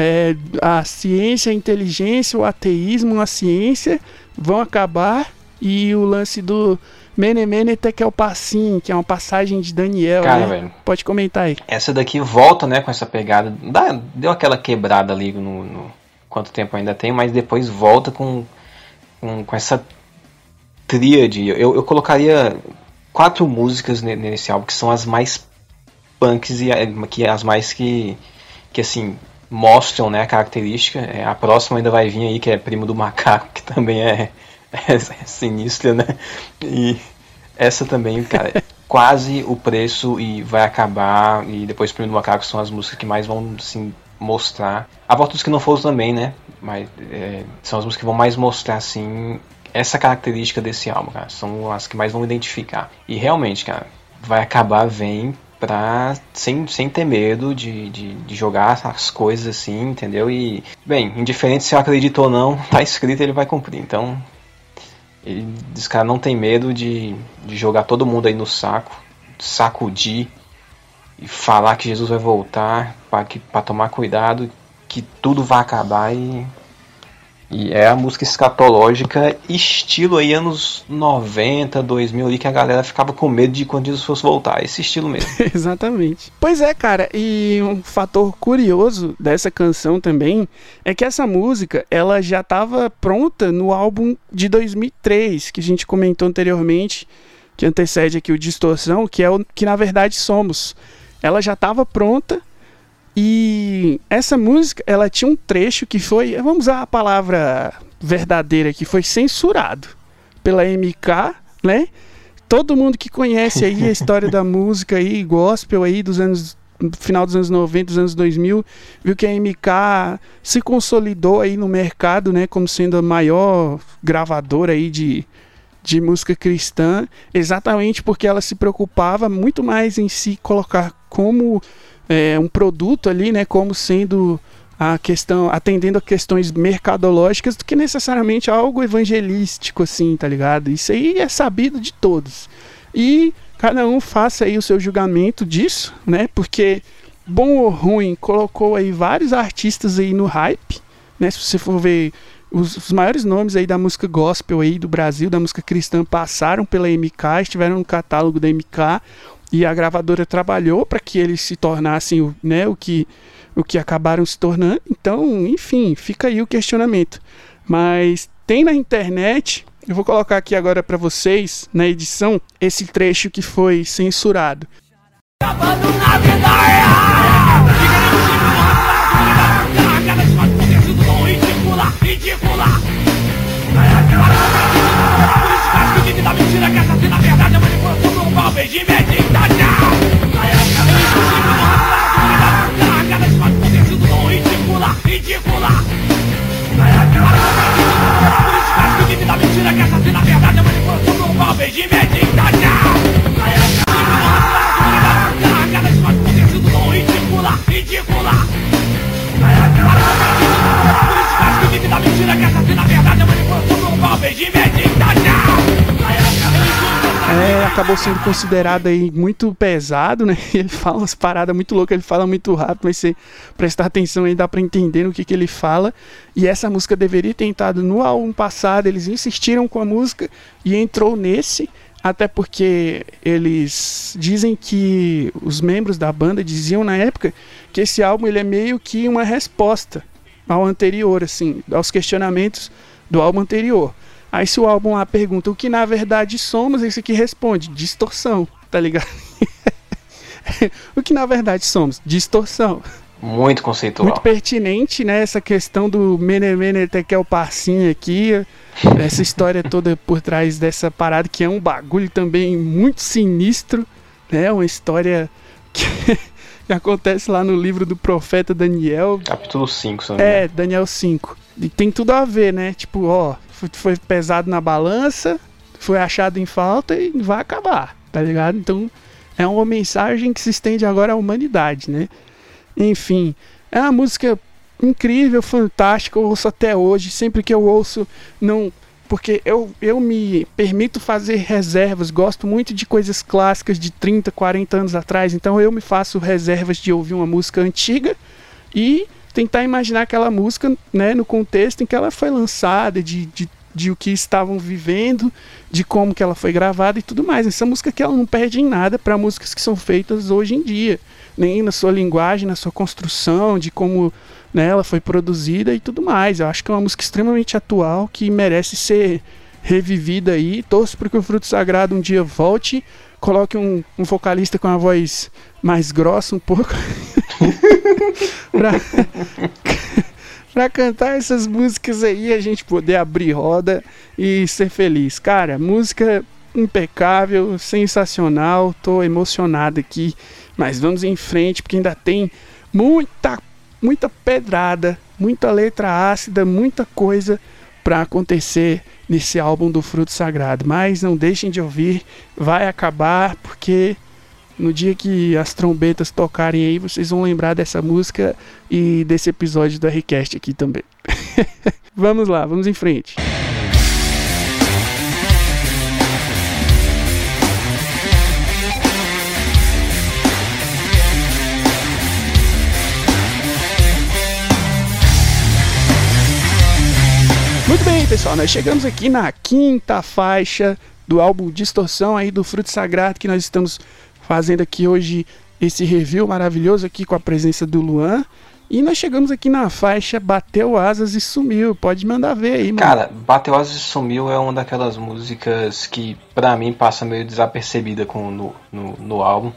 é, a ciência, a inteligência, o ateísmo, a ciência vão acabar e o lance do Mene Mene Tekel Passim, que é uma passagem de Daniel, Cara, né? velho. Pode comentar aí. Essa daqui volta, né, com essa pegada. Dá, deu aquela quebrada ali no, no quanto tempo ainda tem, mas depois volta com, com, com essa tríade. Eu, eu colocaria quatro músicas ne- nesse álbum que são as mais punks e que as mais que, que assim mostram né, a característica. É, a próxima ainda vai vir aí, que é Primo do Macaco, que também é, é, sinistra, né? E essa também, cara, é quase o preço e vai acabar. E depois Primo do Macaco são as músicas que mais vão assim, mostrar. A Volta dos que não foram também, né? Mas é, são as músicas que vão mais mostrar assim essa característica desse álbum, cara. São as que mais vão identificar. E realmente, cara, vai acabar, vem pra. sem, sem ter medo de, de, de jogar as coisas assim, entendeu? E, bem, indiferente se eu acredito ou não, tá escrito ele vai cumprir. Então, ele, esse cara não tem medo de, de jogar todo mundo aí no saco, sacudir e falar que Jesus vai voltar para tomar cuidado, que tudo vai acabar e. E é a música escatológica, estilo aí anos 90, 2000 ali, que a galera ficava com medo de quando Jesus fosse voltar. Esse estilo mesmo. Exatamente. Pois é, cara, e um fator curioso dessa canção também é que essa música, ela já estava pronta no álbum de 2003, que a gente comentou anteriormente, que antecede aqui o Distorção, que é o que na verdade somos. Ela já estava pronta e essa música, ela tinha um trecho que foi, vamos usar a palavra verdadeira, que foi censurado pela MK, né? Todo mundo que conhece aí a história da música aí, gospel aí dos anos no final dos anos 90, dos anos 2000, viu que a MK se consolidou aí no mercado, né, como sendo a maior gravadora aí de, de música cristã, exatamente porque ela se preocupava muito mais em se colocar como é, um produto ali, né, como sendo a questão, atendendo a questões mercadológicas do que necessariamente algo evangelístico, assim, tá ligado? Isso aí é sabido de todos. E cada um faça aí o seu julgamento disso, né? Porque bom ou ruim colocou aí vários artistas aí no hype, né? Se você for ver os, os, maiores nomes aí da música gospel aí do Brasil, da música cristã passaram pela MK, estiveram no catálogo da MK e a gravadora trabalhou para que eles se tornassem o, né, o que o que acabaram se tornando. Então, enfim, fica aí o questionamento. Mas tem na internet, eu vou colocar aqui agora para vocês na edição esse trecho que foi censurado. É, ridícula, ridícula. Por isso faz que vive da mentira, que essa na verdade é manipulação por um golpe de tchau. Eu inclusive não racionalizo a carregada de fato acontecido ridícula, ridícula. Por isso faz que vive da mentira, que essa na verdade é manipulação por um golpe de tchau. Acabou sendo considerado aí muito pesado, né? Ele fala umas paradas muito loucas, ele fala muito rápido, mas se prestar atenção aí dá pra entender o que, que ele fala. E essa música deveria ter entrado no álbum passado, eles insistiram com a música e entrou nesse, até porque eles dizem que os membros da banda diziam na época que esse álbum ele é meio que uma resposta ao anterior, assim, aos questionamentos do álbum anterior. Aí se o álbum lá pergunta o que na verdade somos, esse aqui responde distorção, tá ligado? o que na verdade somos? Distorção. Muito conceitual. Muito pertinente, né? Essa questão do Mene Mene Tekel Parsim aqui. Essa história toda por trás dessa parada que é um bagulho também muito sinistro, né? Uma história que, que acontece lá no livro do profeta Daniel. Capítulo 5, se não É, Daniel 5. E tem tudo a ver, né? Tipo, ó, foi pesado na balança, foi achado em falta e vai acabar, tá ligado? Então é uma mensagem que se estende agora à humanidade, né? Enfim, é uma música incrível, fantástica, eu ouço até hoje, sempre que eu ouço, não porque eu, eu me permito fazer reservas, gosto muito de coisas clássicas de 30, 40 anos atrás, então eu me faço reservas de ouvir uma música antiga e tentar imaginar aquela música né, no contexto em que ela foi lançada, de, de, de o que estavam vivendo, de como que ela foi gravada e tudo mais. Essa música que ela não perde em nada para músicas que são feitas hoje em dia, nem na sua linguagem, na sua construção, de como né, ela foi produzida e tudo mais. Eu acho que é uma música extremamente atual que merece ser revivida aí. Torço para que o Fruto Sagrado um dia volte, coloque um, um vocalista com a voz mais grossa um pouco. pra, pra cantar essas músicas aí, a gente poder abrir roda e ser feliz. Cara, música impecável, sensacional, tô emocionado aqui, mas vamos em frente porque ainda tem muita muita pedrada, muita letra ácida, muita coisa para acontecer nesse álbum do Fruto Sagrado. Mas não deixem de ouvir, vai acabar porque no dia que as trombetas tocarem aí, vocês vão lembrar dessa música e desse episódio do Rcast aqui também. vamos lá, vamos em frente. Muito bem, pessoal, nós chegamos aqui na quinta faixa do álbum Distorção aí do Fruto Sagrado que nós estamos fazendo aqui hoje esse review maravilhoso aqui com a presença do Luan. E nós chegamos aqui na faixa Bateu Asas e Sumiu. Pode mandar ver aí, mano. Cara, Bateu Asas e Sumiu é uma daquelas músicas que para mim passa meio desapercebida com, no, no, no álbum.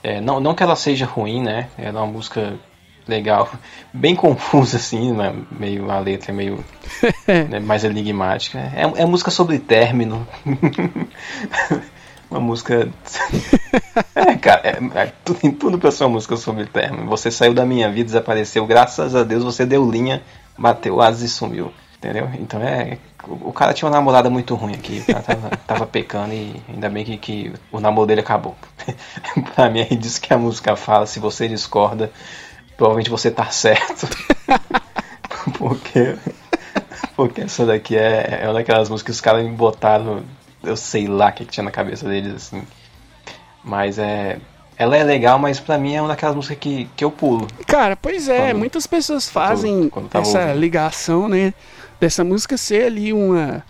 É, não, não que ela seja ruim, né? Ela é uma música legal, bem confusa assim, né? meio a letra é meio né, mais enigmática. É, é música sobre término. uma música. é, cara, é, é, tudo, tudo pra ser uma música sobre término. Você saiu da minha vida, desapareceu, graças a Deus você deu linha, bateu asas e sumiu. Entendeu? Então é. O, o cara tinha uma namorada muito ruim aqui, tava, tava pecando e ainda bem que, que o namoro dele acabou. pra mim, aí diz que a música fala, se você discorda, provavelmente você tá certo. porque, porque essa daqui é, é uma daquelas músicas que os caras me botaram, eu sei lá o que, que tinha na cabeça deles, assim. Mas é. Ela é legal, mas pra mim é uma daquelas músicas que, que eu pulo. Cara, pois é, quando, muitas pessoas fazem quando, quando essa ouvindo. ligação, né? Dessa música ser ali uma,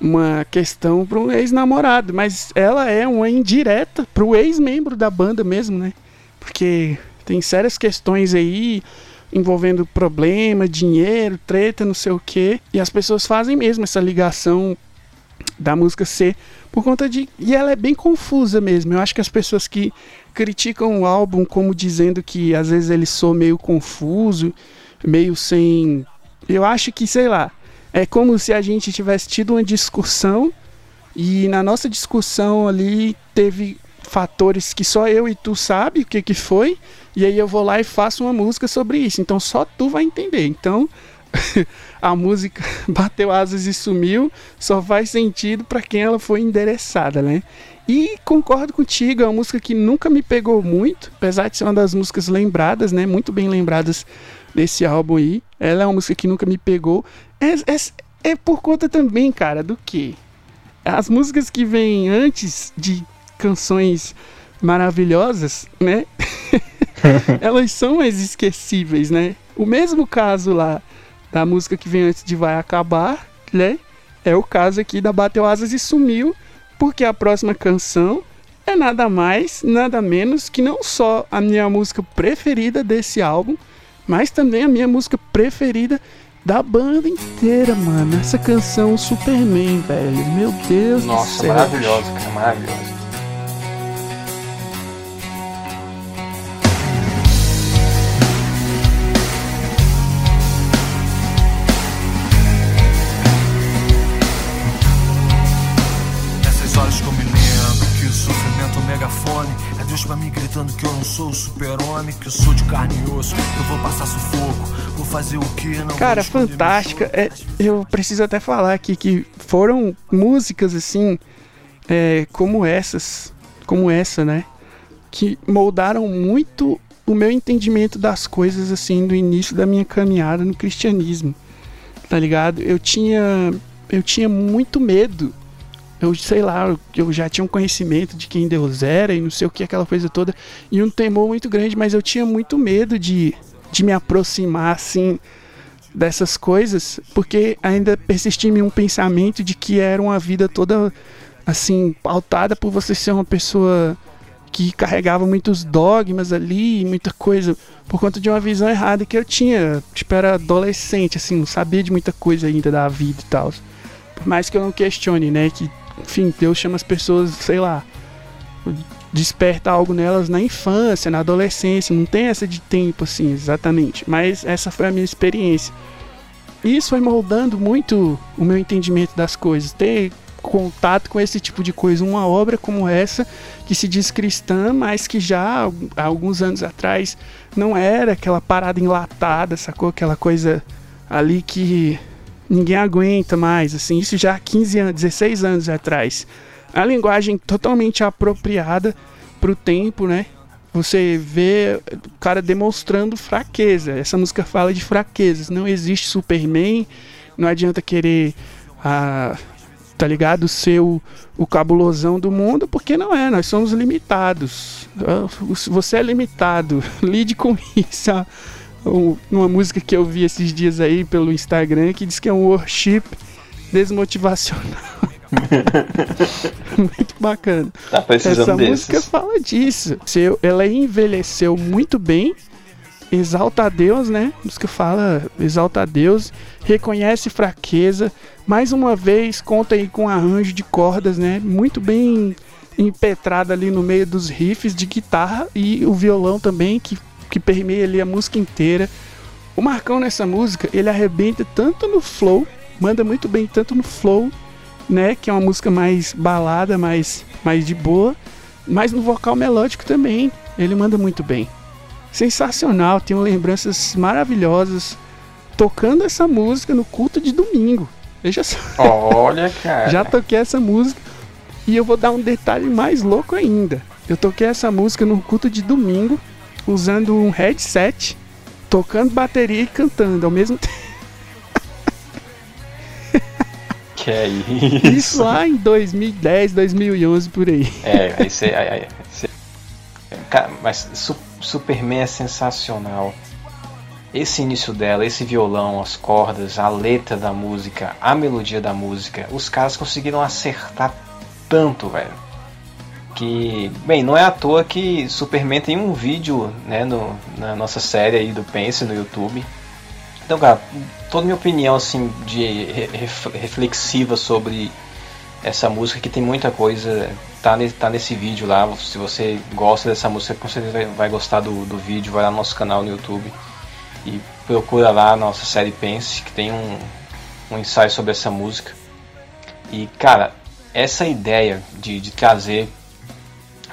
uma questão para um ex-namorado, mas ela é uma indireta pro ex-membro da banda mesmo, né? Porque tem sérias questões aí envolvendo problema, dinheiro, treta, não sei o que. E as pessoas fazem mesmo essa ligação da música ser por conta de. E ela é bem confusa mesmo. Eu acho que as pessoas que criticam o álbum como dizendo que às vezes ele soa meio confuso, meio sem. Eu acho que, sei lá, é como se a gente tivesse tido uma discussão e na nossa discussão ali teve fatores que só eu e tu sabe o que que foi, e aí eu vou lá e faço uma música sobre isso. Então só tu vai entender. Então a música bateu asas e sumiu, só faz sentido para quem ela foi endereçada, né? E concordo contigo, é uma música que nunca me pegou muito, apesar de ser uma das músicas lembradas, né? Muito bem lembradas desse álbum aí. Ela é uma música que nunca me pegou. É, é, é por conta também, cara, do que? As músicas que vêm antes de canções maravilhosas, né? Elas são mais esquecíveis, né? O mesmo caso lá da música que vem antes de Vai Acabar, né? É o caso aqui da Bateu Asas e Sumiu, porque a próxima canção é nada mais, nada menos que não só a minha música preferida desse álbum, mas também a minha música preferida da banda inteira, mano. Essa canção Superman, velho. Meu Deus Nossa, do céu. maravilhosa, cara, maravilhosa. Gritando que eu não sou super-homem, que eu sou de carne e osso, eu vou passar sufoco, vou fazer o que não Cara, fantástica. É, eu preciso até falar aqui que foram músicas assim, é, como essas, como essa, né? Que moldaram muito o meu entendimento das coisas assim do início da minha caminhada no cristianismo. Tá ligado? Eu tinha eu tinha muito medo. Eu sei lá, eu já tinha um conhecimento de quem Deus era e não sei o que, aquela coisa toda. E um temor muito grande, mas eu tinha muito medo de, de me aproximar assim dessas coisas, porque ainda persistia em mim um pensamento de que era uma vida toda assim, pautada por você ser uma pessoa que carregava muitos dogmas ali, muita coisa, por conta de uma visão errada que eu tinha. Tipo, era adolescente, assim, não sabia de muita coisa ainda da vida e tal. Por mais que eu não questione, né? Que, enfim, Deus chama as pessoas, sei lá, desperta algo nelas na infância, na adolescência, não tem essa de tempo, assim, exatamente. Mas essa foi a minha experiência. Isso foi moldando muito o meu entendimento das coisas. Ter contato com esse tipo de coisa. Uma obra como essa, que se diz cristã, mas que já há alguns anos atrás não era aquela parada enlatada, sacou? Aquela coisa ali que ninguém aguenta mais, assim, isso já há 15 anos, 16 anos atrás. A linguagem totalmente apropriada para o tempo, né? Você vê o cara demonstrando fraqueza. Essa música fala de fraquezas. Não existe Superman. Não adianta querer ah, tá ligado? Ser o, o cabulosão do mundo, porque não é, nós somos limitados. Ah, você é limitado, lide com isso. Uma música que eu vi esses dias aí pelo Instagram que diz que é um worship desmotivacional. muito bacana. Tá Essa desses. música fala disso. Ela envelheceu muito bem exalta a Deus, né? A música fala exalta a Deus, reconhece fraqueza. Mais uma vez, conta aí com um arranjo de cordas, né? Muito bem impetrado ali no meio dos riffs de guitarra e o violão também, que, que permeia ali a música inteira. O Marcão nessa música, ele arrebenta tanto no flow, manda muito bem tanto no flow, né? Que é uma música mais balada, mais, mais de boa, mas no vocal melódico também. Ele manda muito bem sensacional, tenho lembranças maravilhosas tocando essa música no culto de domingo. Veja só. Olha, cara. Já toquei essa música e eu vou dar um detalhe mais louco ainda. Eu toquei essa música no culto de domingo usando um headset, tocando bateria e cantando ao mesmo tempo. Que é isso? Isso lá em 2010, 2011 por aí. É, aí você. Aí, aí, você... Cara, mas Superman é sensacional. Esse início dela, esse violão, as cordas, a letra da música, a melodia da música, os caras conseguiram acertar tanto, velho. Que, bem, não é à toa que Superman tem um vídeo, né, no, na nossa série aí do Pense no YouTube. Então, cara, toda minha opinião, assim, de reflexiva sobre essa música que tem muita coisa tá, tá nesse vídeo lá. Se você gosta dessa música, com certeza vai, vai gostar do, do vídeo. Vai lá no nosso canal no YouTube e procura lá a nossa série Pense, que tem um, um ensaio sobre essa música. E cara, essa ideia de, de trazer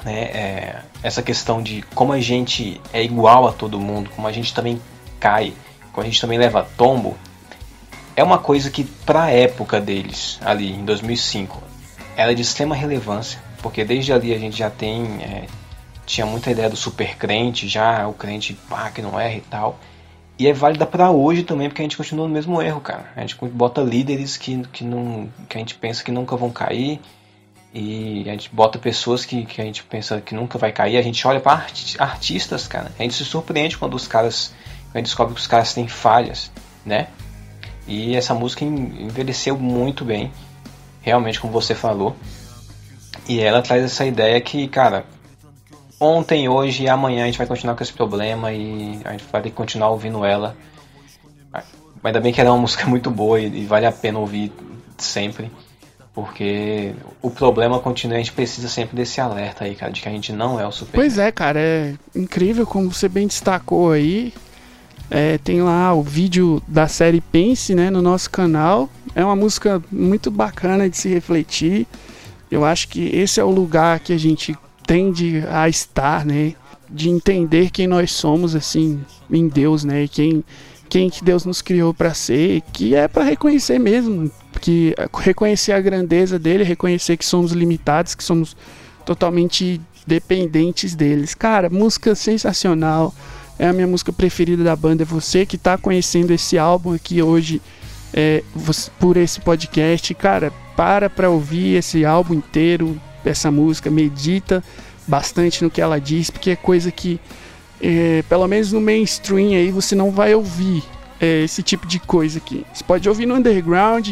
né, é, essa questão de como a gente é igual a todo mundo, como a gente também cai, como a gente também leva tombo, é uma coisa que para a época deles, ali em 2005, era de extrema relevância porque desde ali a gente já tem é, tinha muita ideia do super crente, já o crente pá, que não erra e tal. E é válida para hoje também, porque a gente continua no mesmo erro, cara. A gente bota líderes que, que, não, que a gente pensa que nunca vão cair, e a gente bota pessoas que, que a gente pensa que nunca vai cair. A gente olha para artistas, cara. A gente se surpreende quando os caras. A gente descobre que os caras têm falhas, né? E essa música envelheceu muito bem, realmente, como você falou. E ela traz essa ideia que, cara, ontem, hoje e amanhã a gente vai continuar com esse problema e a gente vai ter que continuar ouvindo ela. Ainda bem que ela é uma música muito boa e, vale a pena ouvir sempre. Porque o problema continua, a gente precisa sempre desse alerta aí, cara, de que a gente não é o super. Pois é, cara, é incrível como você bem destacou aí. É, tem lá o vídeo da série Pense, né, no nosso canal. É uma música muito bacana de se refletir. Eu acho que esse é o lugar que a gente tende a estar, né? De entender quem nós somos, assim, em Deus, né? Quem, quem que Deus nos criou para ser, que é para reconhecer mesmo, que reconhecer a grandeza dele, reconhecer que somos limitados, que somos totalmente dependentes deles. Cara, música sensacional. É a minha música preferida da banda. É você que está conhecendo esse álbum aqui hoje é, por esse podcast. Cara, para pra ouvir esse álbum inteiro, essa música, medita bastante no que ela diz, porque é coisa que, é, pelo menos no mainstream aí, você não vai ouvir é, esse tipo de coisa aqui. Você pode ouvir no underground,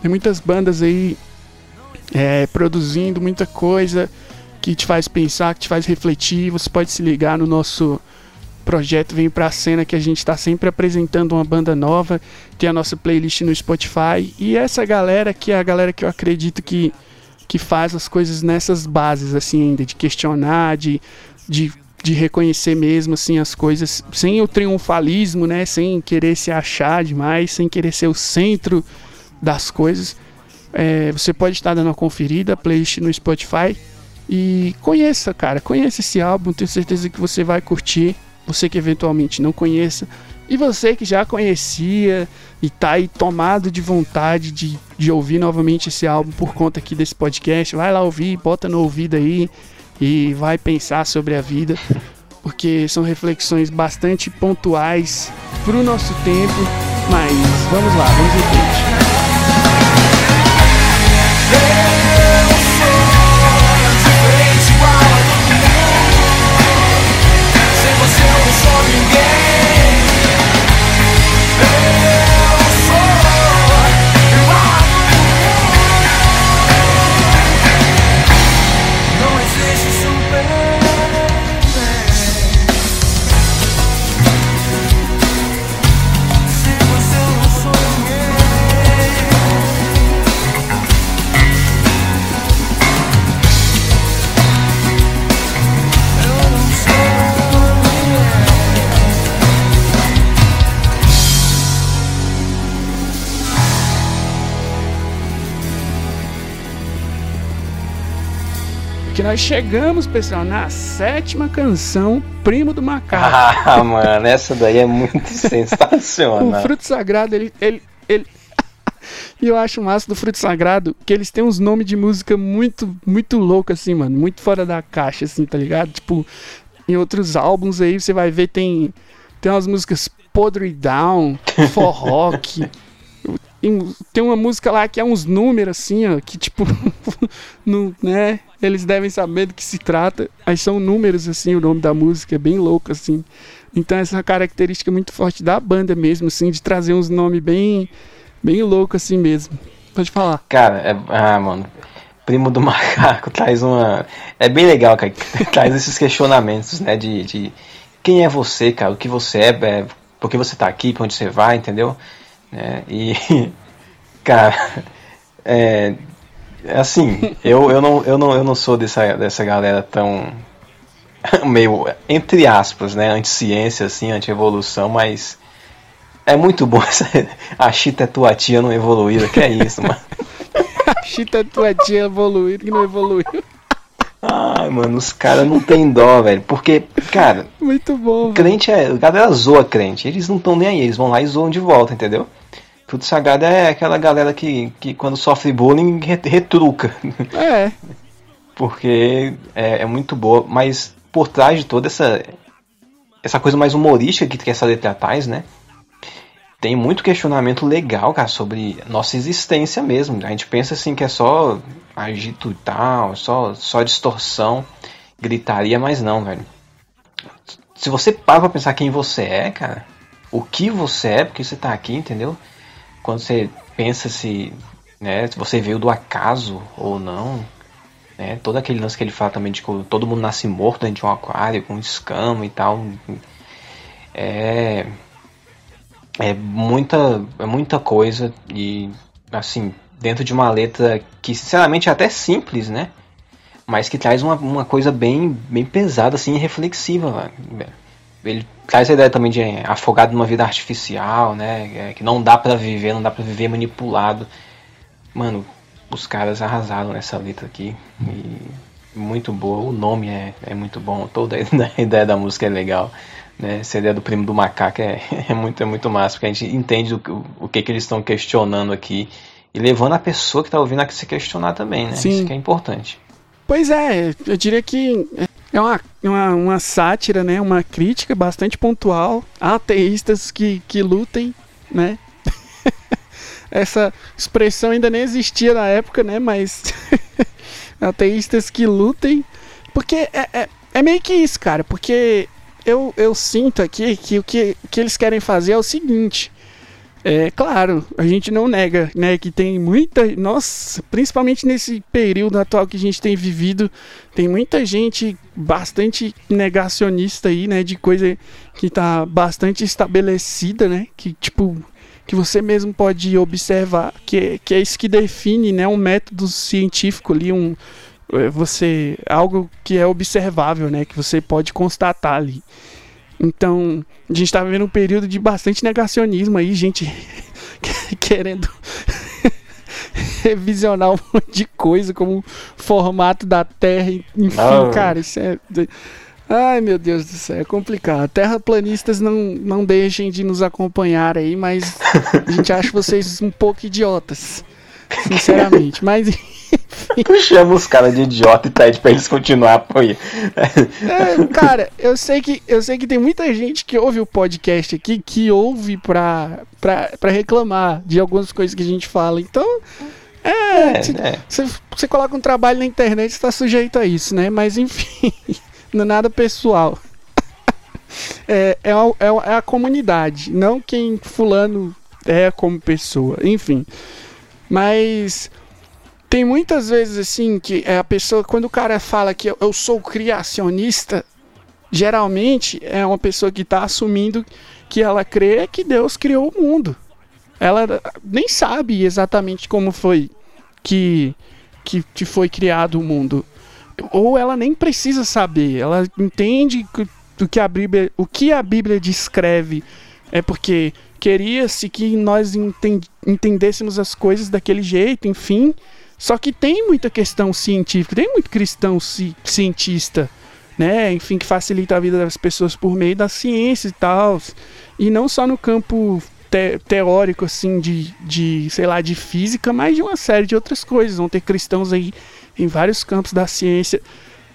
tem muitas bandas aí é, produzindo muita coisa que te faz pensar, que te faz refletir. Você pode se ligar no nosso projeto Vem Pra Cena, que a gente está sempre apresentando uma banda nova. Tem a nossa playlist no Spotify. E essa galera que é a galera que eu acredito que, que faz as coisas nessas bases, assim, ainda, de questionar, de, de, de reconhecer mesmo, assim, as coisas, sem o triunfalismo, né? Sem querer se achar demais, sem querer ser o centro das coisas. É, você pode estar dando uma conferida, playlist no Spotify. E conheça, cara, conheça esse álbum, tenho certeza que você vai curtir. Você que eventualmente não conheça. E você que já conhecia e tá aí tomado de vontade de, de ouvir novamente esse álbum por conta aqui desse podcast, vai lá ouvir, bota no ouvido aí e vai pensar sobre a vida, porque são reflexões bastante pontuais pro nosso tempo. Mas vamos lá, vamos em frente. Nós chegamos, pessoal, na sétima canção, Primo do Macaco. Ah, mano, essa daí é muito o sensacional. fruto sagrado, ele. ele, ele... E eu acho massa do fruto sagrado que eles têm uns nomes de música muito, muito louco, assim, mano. Muito fora da caixa, assim, tá ligado? Tipo, em outros álbuns aí você vai ver, tem, tem umas músicas Podre Down, For Rock. Tem- uma música lá que é uns números, assim, ó, que tipo, não, né? Eles devem saber do que se trata. Aí são números, assim, o nome da música, é bem louco, assim. Então essa é característica muito forte da banda mesmo, assim, de trazer uns nomes bem, bem loucos assim mesmo. Pode falar. Cara, é, ah, mano. Primo do Macaco traz uma. É bem legal, cara. traz esses questionamentos, né? De, de quem é você, cara? O que você é, é por que você tá aqui, pra onde você vai, entendeu? É, e. Cara. É. Assim, eu, eu, não, eu, não, eu não sou dessa, dessa galera tão. meio, entre aspas, né? Anti-ciência, assim, anti-evolução, mas. É muito bom essa. A Chita é tua tia não evoluída, que é isso, mano. A Chita é tua tia evoluiu que não evoluiu. Ai, mano, os caras não tem dó, velho. Porque, cara, Muito bom, velho. crente é. A galera zoa crente. Eles não estão nem aí, eles vão lá e zoam de volta, entendeu? Tudo sagrado é aquela galera que, que quando sofre bullying re- retruca. É, Porque é, é muito boa, mas por trás de toda essa. Essa coisa mais humorística que, que essa letra traz, né? Tem muito questionamento legal, cara, sobre nossa existência mesmo. A gente pensa assim que é só agito e tal, só, só distorção, gritaria, mas não, velho. Se você para pra pensar quem você é, cara, o que você é, porque você tá aqui, entendeu? Quando você pensa se, né, se você veio do acaso ou não, né? Todo aquele lance que ele fala também de que todo mundo nasce morto dentro de um aquário, com escama e tal. É. É muita, é muita coisa e, assim, dentro de uma letra que, sinceramente, é até simples, né? Mas que traz uma, uma coisa bem, bem pesada, assim, reflexiva. velho. Ele traz a ideia também de é, afogado numa vida artificial, né? É, que não dá pra viver, não dá pra viver manipulado. Mano, os caras arrasaram nessa letra aqui. E muito boa. O nome é, é muito bom. Toda a ideia da música é legal. Né? Essa ideia do primo do macaco é, é, muito, é muito massa, porque a gente entende o, o que, que eles estão questionando aqui. E levando a pessoa que está ouvindo a se questionar também, né? Sim. Isso que é importante. Pois é, eu diria que é uma, uma, uma sátira, né? Uma crítica bastante pontual a ateístas que, que lutem, né? essa expressão ainda nem existia na época, né? Mas ateístas que lutem. Porque é, é, é, meio que isso, cara. Porque eu, eu sinto aqui que o que, que eles querem fazer é o seguinte. É claro, a gente não nega, né, que tem muita, nossa, principalmente nesse período atual que a gente tem vivido, tem muita gente bastante negacionista aí, né, de coisa que tá bastante estabelecida, né, que tipo que você mesmo pode observar, que, é, que é isso que define, né, um método científico ali, um é, você algo que é observável, né, que você pode constatar ali. Então, a gente está vivendo um período de bastante negacionismo aí, gente querendo revisionar um monte de coisa, como o formato da Terra, enfim, oh. cara, isso é. Ai meu Deus do céu, é complicado. Terraplanistas não, não deixem de nos acompanhar aí, mas a gente acha vocês um pouco idiotas. Sinceramente. Mas Tu chama os caras de idiota e pede pra eles continuar apoiando. É, cara, eu sei, que, eu sei que tem muita gente que ouve o podcast aqui que ouve pra, pra, pra reclamar de algumas coisas que a gente fala. Então, é. Você é, é. coloca um trabalho na internet, está sujeito a isso, né? Mas enfim, não é nada pessoal. É, é, é, é a comunidade, não quem fulano é como pessoa. Enfim. Mas tem muitas vezes assim que é a pessoa, quando o cara fala que eu, sou criacionista, geralmente é uma pessoa que está assumindo que ela crê que Deus criou o mundo. Ela nem sabe exatamente como foi que, que, que foi criado o mundo. Ou ela nem precisa saber. Ela entende o que a Bíblia, o que a Bíblia descreve é porque queria-se que nós entendêssemos as coisas daquele jeito, enfim. Só que tem muita questão científica, tem muito cristão ci cientista, né? Enfim, que facilita a vida das pessoas por meio da ciência e tal. E não só no campo te teórico, assim, de, de, sei lá, de física, mas de uma série de outras coisas. Vão ter cristãos aí em vários campos da ciência,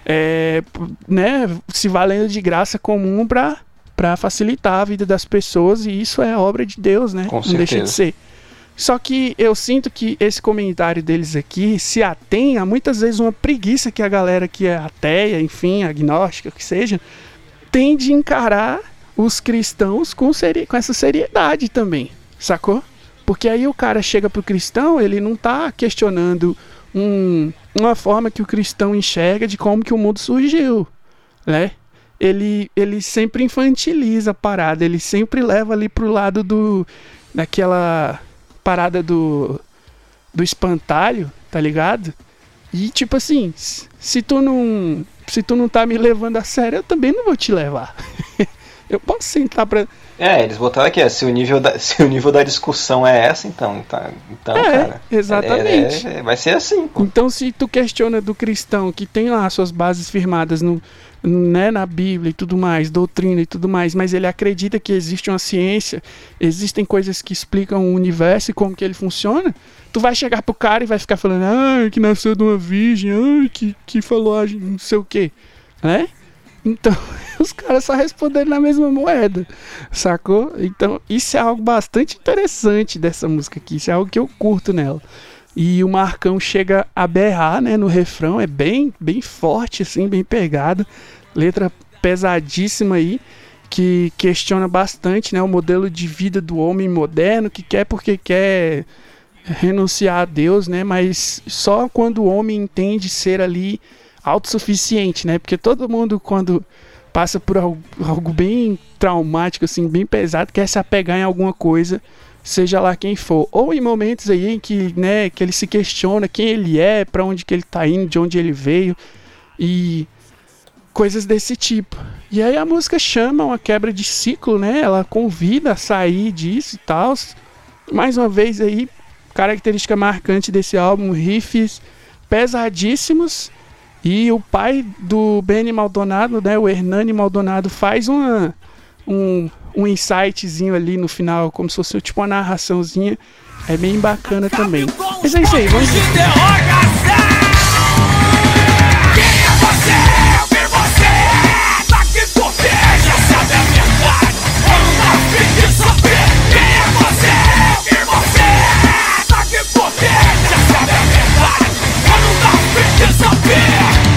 é, né? Se valendo de graça comum para para facilitar a vida das pessoas e isso é obra de Deus, né? Com não certeza. deixa de ser. Só que eu sinto que esse comentário deles aqui se atém a muitas vezes uma preguiça que a galera que é ateia, enfim, agnóstica, que seja, tem de encarar os cristãos com, seri com essa seriedade também, sacou? Porque aí o cara chega pro cristão, ele não tá questionando um, uma forma que o cristão enxerga de como que o mundo surgiu, né? Ele, ele sempre infantiliza a parada, ele sempre leva ali pro lado do daquela parada do do espantalho, tá ligado? E tipo assim, se tu não se tu não tá me levando a sério, eu também não vou te levar. eu posso sentar pra é, eles botaram aqui, se o nível da, se o nível da discussão é essa, então, tá, então, é, cara. Exatamente. É, é, vai ser assim. Pô. Então, se tu questiona do cristão que tem lá suas bases firmadas no, né, na Bíblia e tudo mais, doutrina e tudo mais, mas ele acredita que existe uma ciência, existem coisas que explicam o universo e como que ele funciona, tu vai chegar pro cara e vai ficar falando, ah, que nasceu de uma virgem, ah, que, que falou ah, não sei o que, né? Então, os caras só responderam na mesma moeda, sacou? Então, isso é algo bastante interessante dessa música aqui, isso é algo que eu curto nela. E o Marcão chega a berrar, né, no refrão, é bem, bem forte, assim, bem pegado. Letra pesadíssima aí, que questiona bastante, né, o modelo de vida do homem moderno, que quer porque quer renunciar a Deus, né, mas só quando o homem entende ser ali autossuficiente, né, porque todo mundo quando passa por algo, algo bem traumático, assim, bem pesado, quer se apegar em alguma coisa seja lá quem for, ou em momentos aí em que, né, que ele se questiona quem ele é, para onde que ele está indo, de onde ele veio e coisas desse tipo. E aí a música chama uma quebra de ciclo, né? Ela convida a sair disso e tal. Mais uma vez aí, característica marcante desse álbum, riffs pesadíssimos. E o pai do Benny Maldonado, né, o Hernani Maldonado, faz uma, um, um insightzinho ali no final, como se fosse tipo uma narraçãozinha. É bem bacana também. Mas é isso aí, vamos ver. Yeah!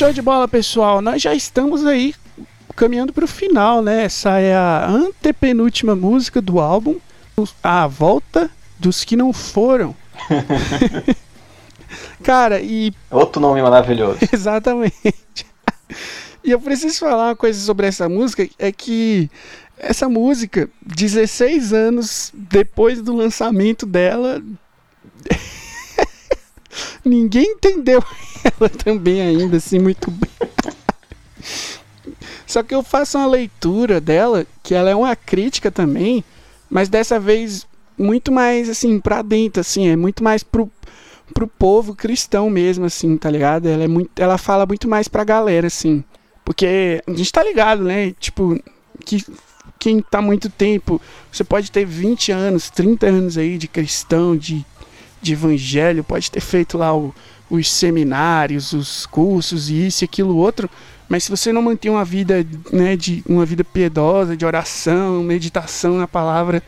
Show de bola, pessoal. Nós já estamos aí caminhando para o final, né? Essa é a antepenúltima música do álbum, A Volta dos Que Não Foram. Cara, e. Outro nome maravilhoso. Exatamente. E eu preciso falar uma coisa sobre essa música: é que essa música, 16 anos depois do lançamento dela, ninguém entendeu ela também ainda assim muito bem. Só que eu faço uma leitura dela, que ela é uma crítica também, mas dessa vez muito mais assim para dentro assim, é muito mais pro pro povo cristão mesmo assim, tá ligado? Ela é muito ela fala muito mais pra galera assim. Porque a gente tá ligado, né? Tipo, que quem tá muito tempo, você pode ter 20 anos, 30 anos aí de cristão, de, de evangelho, pode ter feito lá o, os seminários, os cursos e isso e aquilo outro, mas se você não mantém uma vida, né, de uma vida piedosa, de oração, meditação na palavra,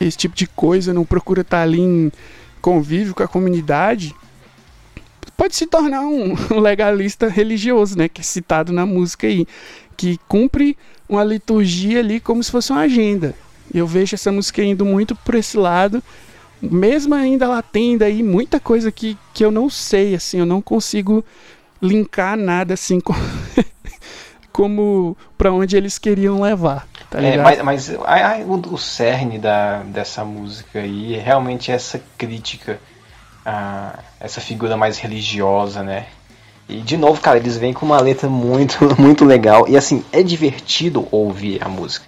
esse tipo de coisa, não procura estar ali em convívio com a comunidade, pode se tornar um, legalista religioso, né, que é citado na música aí, que cumpre uma liturgia ali como se fosse uma agenda. Eu vejo essa música indo muito por esse lado, mesmo ainda ela tendo aí muita coisa que, que eu não sei, assim, eu não consigo linkar nada assim com, como para onde eles queriam levar. Tá é, mas, mas a, a, o, o cerne da, dessa música aí é realmente essa crítica a essa figura mais religiosa, né? E de novo, cara, eles vêm com uma letra muito, muito legal. E assim, é divertido ouvir a música.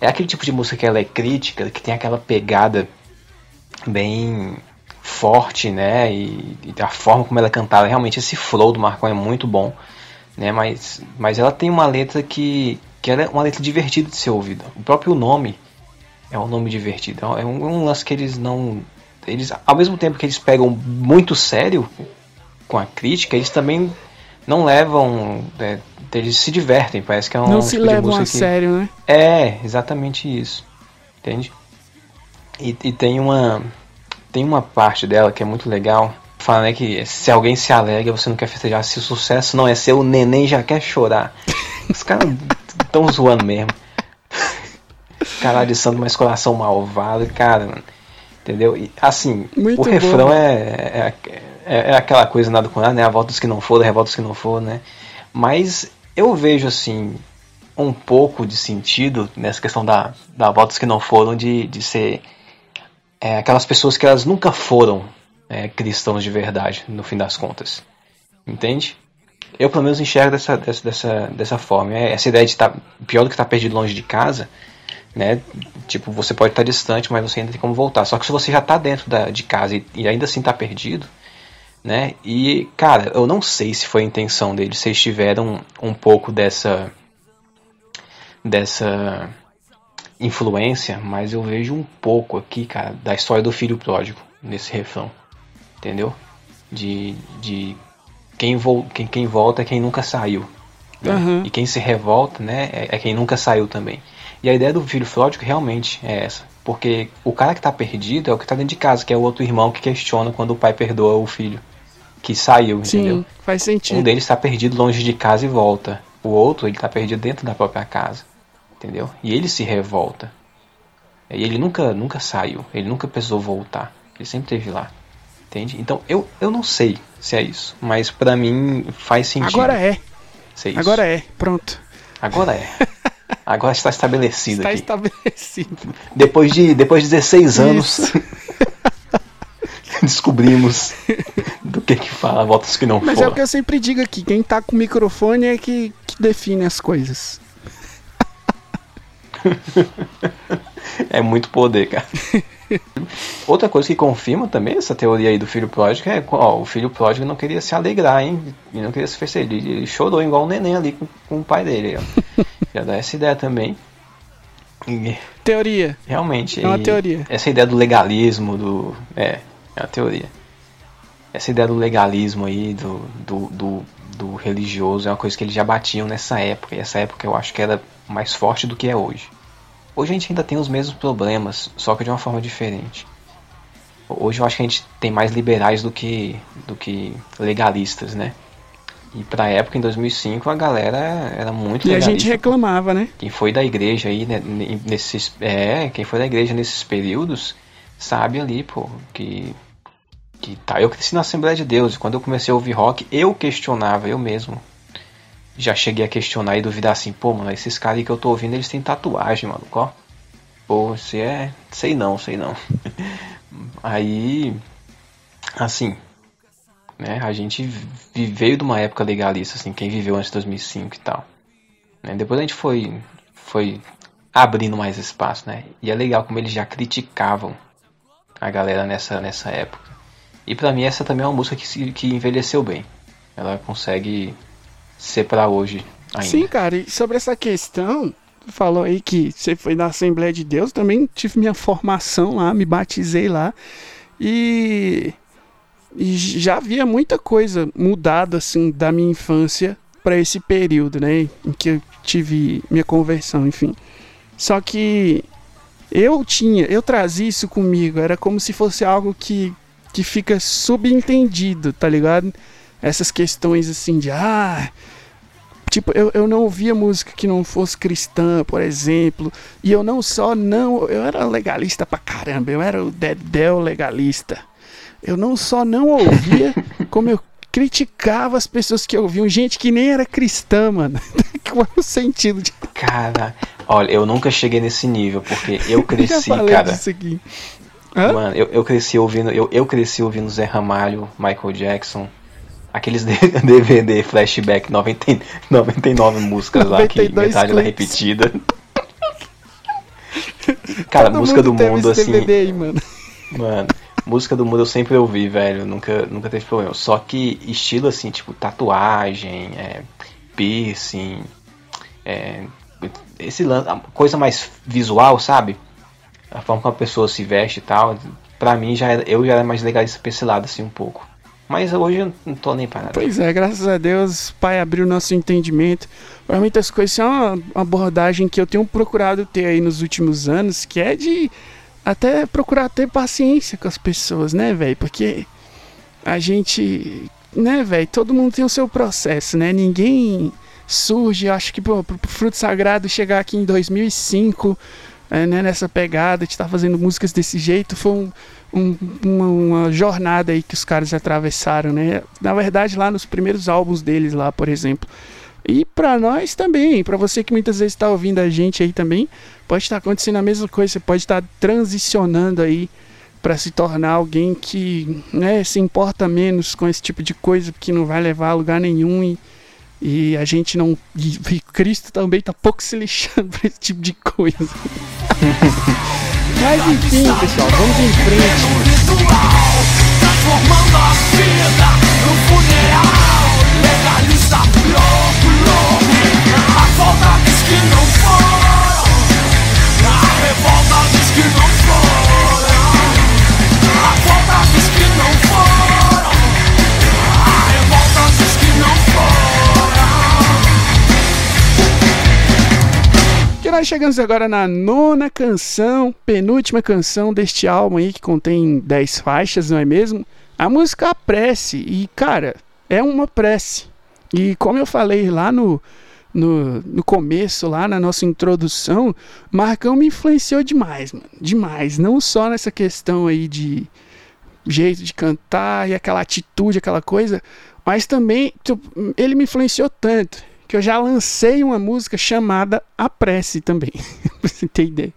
É aquele tipo de música que ela é crítica, que tem aquela pegada bem forte, né? E, e a forma como ela é cantada, realmente esse flow do Marcão é muito bom, né? Mas, mas ela tem uma letra que, que é uma letra divertida de ser ouvida. O próprio nome é um nome divertido. É um, é um lance que eles não. Eles, ao mesmo tempo que eles pegam muito sério com a crítica, eles também não levam. É, eles se divertem, parece que é um. Não se tipo levam a que... sério, né? É, exatamente isso. Entende? E, e tem uma tem uma parte dela que é muito legal, falando né, que se alguém se alegra, você não quer festejar. Se o sucesso não é seu, o neném já quer chorar. Os caras estão zoando mesmo. Cara de santo, mas coração malvado, cara, mano. Entendeu? E, assim, muito o refrão é, é, é, é, aquela coisa nada com nada, né? A volta dos que não foram, a revolta dos que não foram, né? Mas eu vejo, assim, um pouco de sentido nessa questão da, da volta dos que não foram, de, de ser é, aquelas pessoas que elas nunca foram é, cristãos de verdade, no fim das contas. Entende? Eu, pelo menos, enxergo dessa, dessa, dessa, dessa forma. É, essa ideia de estar. Tá, pior do que estar tá perdido longe de casa, né? Tipo, você pode estar tá distante, mas você ainda tem como voltar. Só que se você já está dentro da, de casa e, e ainda assim está perdido, né? E, cara, eu não sei se foi a intenção deles, se eles tiveram um pouco dessa. dessa influência, mas eu vejo um pouco aqui, cara, da história do filho pródigo nesse refrão. Entendeu? De, de quem, vo quem, quem volta é quem nunca saiu. Né? Uhum. E quem se revolta, né, é, é, quem nunca saiu também. E a ideia do filho pródigo realmente é essa. Porque o cara que tá perdido é o que tá dentro de casa, que é o outro irmão que questiona quando o pai perdoa o filho que saiu, Sim, entendeu? faz sentido. Um deles está perdido longe de casa e volta. O outro, ele tá perdido dentro da própria casa entendeu? E ele se revolta. E ele nunca, nunca saiu, ele nunca precisou voltar, ele sempre esteve lá, entende? Então eu, eu não sei se é isso, mas para mim faz sentido. Agora é. Agora é, pronto. Agora é. Agora está estabelecido está aqui. estabelecido. Depois de, depois de 16 anos, descobrimos do que que fala, votos que não Mas é o que eu sempre digo aqui, quem tá com o microfone é que, que define as coisas é muito poder, cara. Outra coisa que confirma também essa teoria aí do filho pródigo é ó, o filho pródigo não queria se alegrar, hein? Ele não queria se festejar. Ele chorou igual um neném ali com, com o pai dele. Ó. Já dá essa ideia também. E, teoria. Realmente. É uma teoria. Essa ideia do legalismo, do. É, é uma teoria. Essa ideia do legalismo aí, do, do, do, do religioso, é uma coisa que eles já batiam nessa época. E essa época eu acho que era mais forte do que é hoje. Hoje a gente ainda tem os mesmos problemas, só que de uma forma diferente. Hoje eu acho que a gente tem mais liberais do que, do que legalistas, né? E pra época, em 2005, a galera era muito E a gente reclamava, né? Quem foi da igreja aí, né, nesses. É, quem foi da igreja nesses períodos, sabe ali, pô, que. Que tá. Eu cresci na Assembleia de Deus e quando eu comecei a ouvir rock, eu questionava, eu mesmo. Já cheguei a questionar e duvidar assim, pô, mano, esses caras aí que eu tô ouvindo, eles têm tatuagem, mano, ó. Pô, você é. Sei não, sei não. aí. Assim, né? A gente veio de uma época legalista, assim, quem viveu antes de 2005 e tal. Né? Depois a gente foi, foi abrindo mais espaço, né? E é legal como eles já criticavam a galera nessa, nessa época. E para mim essa também é uma música que, que envelheceu bem. Ela consegue ser para hoje ainda. Sim, cara, e sobre essa questão, falou aí que você foi na Assembleia de Deus, também tive minha formação lá, me batizei lá. E e já havia muita coisa mudada assim da minha infância para esse período, né, em que eu tive minha conversão, enfim. Só que eu tinha, eu trazia isso comigo, era como se fosse algo que que fica subentendido, tá ligado? Essas questões assim de ah, tipo, eu, eu não ouvia música que não fosse cristã, por exemplo. E eu não só não, eu era legalista pra caramba, eu era o Dedel legalista eu não só não ouvia, como eu criticava as pessoas que ouviam, gente que nem era cristã, mano. Qual é o sentido de. Cara, olha, eu nunca cheguei nesse nível, porque eu cresci, eu cara. Disso aqui. Hã? Mano, eu, eu cresci ouvindo, eu, eu cresci ouvindo Zé Ramalho, Michael Jackson, aqueles DVD flashback 90, 99 músicas lá que metade era repetida. Cara, Todo música do mundo assim. Aí, mano. mano, Música do mundo eu sempre ouvi, velho. Nunca, nunca teve problema. Só que estilo assim, tipo tatuagem, é, piercing, é, esse coisa mais visual, sabe? A forma como a pessoa se veste e tal. Pra mim, já era, eu já era mais legalista pra esse lado, assim, um pouco. Mas hoje eu não tô nem para nada. Pois é, graças a Deus, Pai abriu nosso entendimento. Para muitas coisas, isso é uma abordagem que eu tenho procurado ter aí nos últimos anos, que é de até procurar ter paciência com as pessoas, né, velho? Porque a gente, né, velho, todo mundo tem o seu processo, né? Ninguém surge, acho que pô, pro Fruto Sagrado chegar aqui em 2005, é, né, nessa pegada de estar tá fazendo músicas desse jeito, foi um, um, uma, uma, jornada aí que os caras atravessaram, né? Na verdade, lá nos primeiros álbuns deles lá, por exemplo, e para nós também, para você que muitas vezes está ouvindo a gente aí também, pode estar tá acontecendo a mesma coisa, você pode estar tá transicionando aí para se tornar alguém que né, se importa menos com esse tipo de coisa, que não vai levar a lugar nenhum e, e a gente não. E, e Cristo também tá pouco se lixando para esse tipo de coisa. Mas enfim, pessoal, vamos em frente. Transformando a vida no funeral legalista revolta diz que não foram. A revolta diz que não foram. Nós chegamos agora na nona canção, penúltima canção deste álbum aí que contém 10 faixas, não é mesmo? A música Prece. E, cara, é uma prece. E como eu falei lá no, no, no começo, lá na nossa introdução, Marcão me influenciou demais, mano. Demais. Não só nessa questão aí de jeito de cantar e aquela atitude, aquela coisa, mas também tipo, ele me influenciou tanto que eu já lancei uma música chamada A Prece também. pra você ter ideia.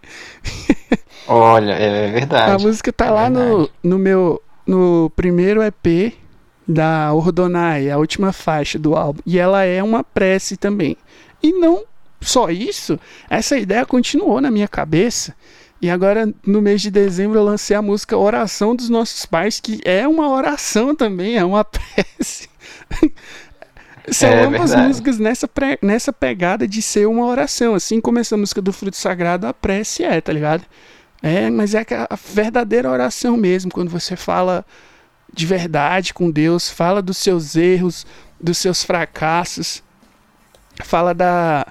Olha, é verdade. A música tá é lá no, no meu no primeiro EP da Ordonai, a última faixa do álbum. E ela é uma prece também. E não só isso, essa ideia continuou na minha cabeça. E agora, no mês de dezembro, eu lancei a música Oração dos Nossos Pais, que é uma oração também, é uma prece. São é ambas verdade. músicas nessa, nessa pegada de ser uma oração. Assim como essa música do Fruto Sagrado, a prece é, tá ligado? É, mas é a verdadeira oração mesmo, quando você fala de verdade com Deus, fala dos seus erros, dos seus fracassos, fala da,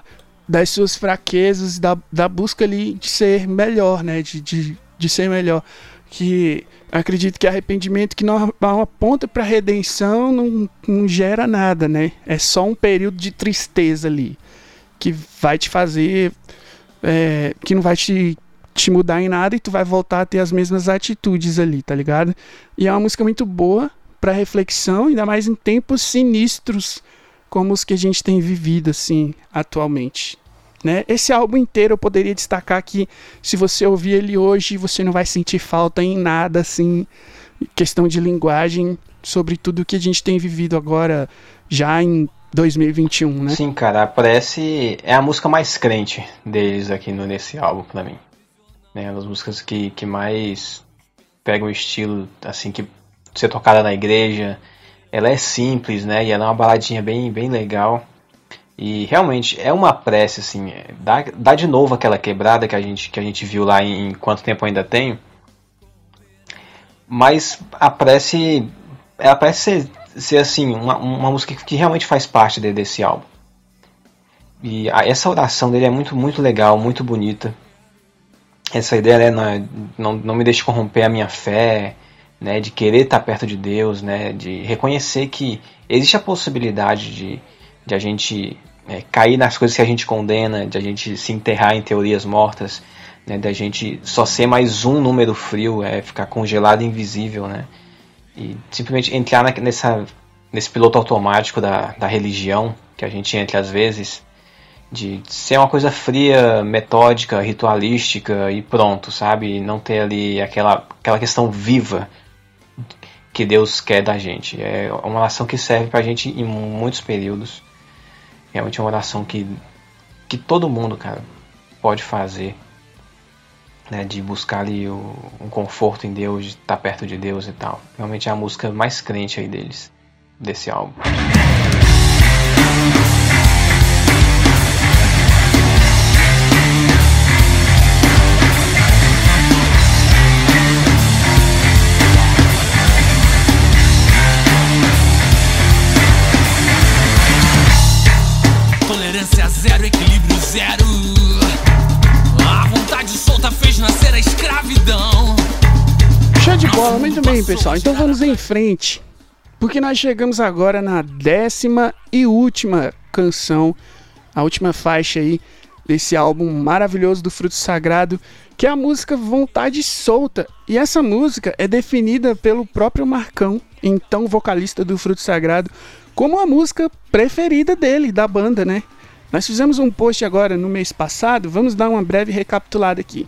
das suas fraquezas, da, da busca ali de ser melhor, né? De, de, de ser melhor. que acredito que arrependimento que não aponta para redenção não, não gera nada, né? É só um período de tristeza ali que vai te fazer, é, que não vai te, te mudar em nada e tu vai voltar a ter as mesmas atitudes ali, tá ligado? E é uma música muito boa para reflexão, ainda mais em tempos sinistros como os que a gente tem vivido assim atualmente. Né? Esse álbum inteiro eu poderia destacar que se você ouvir ele hoje, você não vai sentir falta em nada, assim, questão de linguagem, sobre tudo que a gente tem vivido agora, já em 2021, né? Sim, cara, parece. É a música mais crente deles aqui no, nesse álbum pra mim. É uma das músicas que, que mais pega o estilo, assim, que ser tocada na igreja. Ela é simples, né? E ela é uma baladinha bem, bem legal. E realmente é uma prece, assim, é, dá, dá de novo aquela quebrada que a gente, que a gente viu lá em, em Quanto Tempo Ainda Tenho. Mas a prece, ela parece ser, ser assim, uma, uma música que realmente faz parte de, desse álbum. E a, essa oração dele é muito, muito legal, muito bonita. Essa ideia, né, não, não me deixe corromper a minha fé, né, de querer estar perto de Deus, né, de reconhecer que existe a possibilidade de, de a gente é, cair nas coisas que a gente condena, de a gente se enterrar em teorias mortas, né, da gente só ser mais um número frio, é, ficar congelado invisível, né, e simplesmente entrar na, nessa, nesse piloto automático da, da religião que a gente entra às vezes, de ser uma coisa fria, metódica, ritualística e pronto, sabe? E não ter ali aquela, aquela questão viva que Deus quer da gente. É uma oração que serve pra gente em muitos períodos. Realmente é uma oração que, que todo mundo, cara, pode fazer. Né, de buscar ali o, um conforto em Deus, de estar perto de Deus e tal. Realmente é a música mais crente aí deles, desse álbum. Muito bem, pessoal. Então vamos em frente. Porque nós chegamos agora na décima e última canção, a última faixa aí desse álbum maravilhoso do Fruto Sagrado, que é a música Vontade Solta. E essa música é definida pelo próprio Marcão, então vocalista do Fruto Sagrado, como a música preferida dele, da banda, né? Nós fizemos um post agora no mês passado, vamos dar uma breve recapitulada aqui.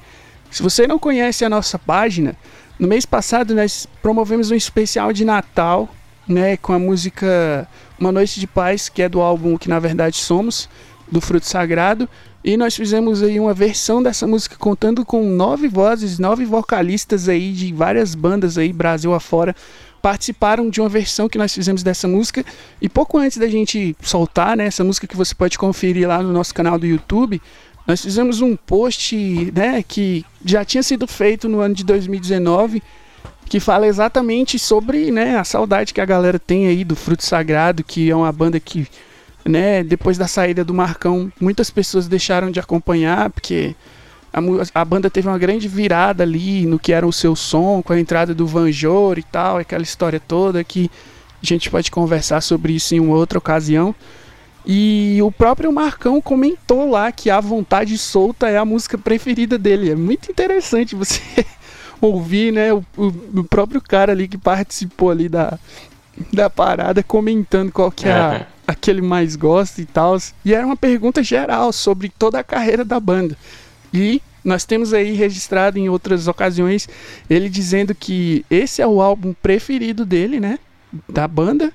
Se você não conhece a nossa página, no mês passado nós promovemos um especial de Natal, né, com a música Uma Noite de Paz, que é do álbum que na verdade somos, do Fruto Sagrado, e nós fizemos aí uma versão dessa música contando com nove vozes, nove vocalistas aí de várias bandas aí Brasil afora participaram de uma versão que nós fizemos dessa música. E pouco antes da gente soltar né, essa música que você pode conferir lá no nosso canal do YouTube, nós fizemos um post né, que já tinha sido feito no ano de 2019, que fala exatamente sobre né, a saudade que a galera tem aí do Fruto Sagrado, que é uma banda que, né, depois da saída do Marcão, muitas pessoas deixaram de acompanhar, porque a, a, banda teve uma grande virada ali no que era o seu som, com a entrada do Van Jor e tal, aquela história toda que a gente pode conversar sobre isso em uma outra ocasião. E o próprio Marcão comentou lá que A Vontade Solta é a música preferida dele. É muito interessante você ouvir, né, o, o, próprio cara ali que participou ali da, da parada comentando qual que é a, a que ele mais gosta e tal. E era uma pergunta geral sobre toda a carreira da banda. E nós temos aí registrado em outras ocasiões ele dizendo que esse é o álbum preferido dele, né? Da banda.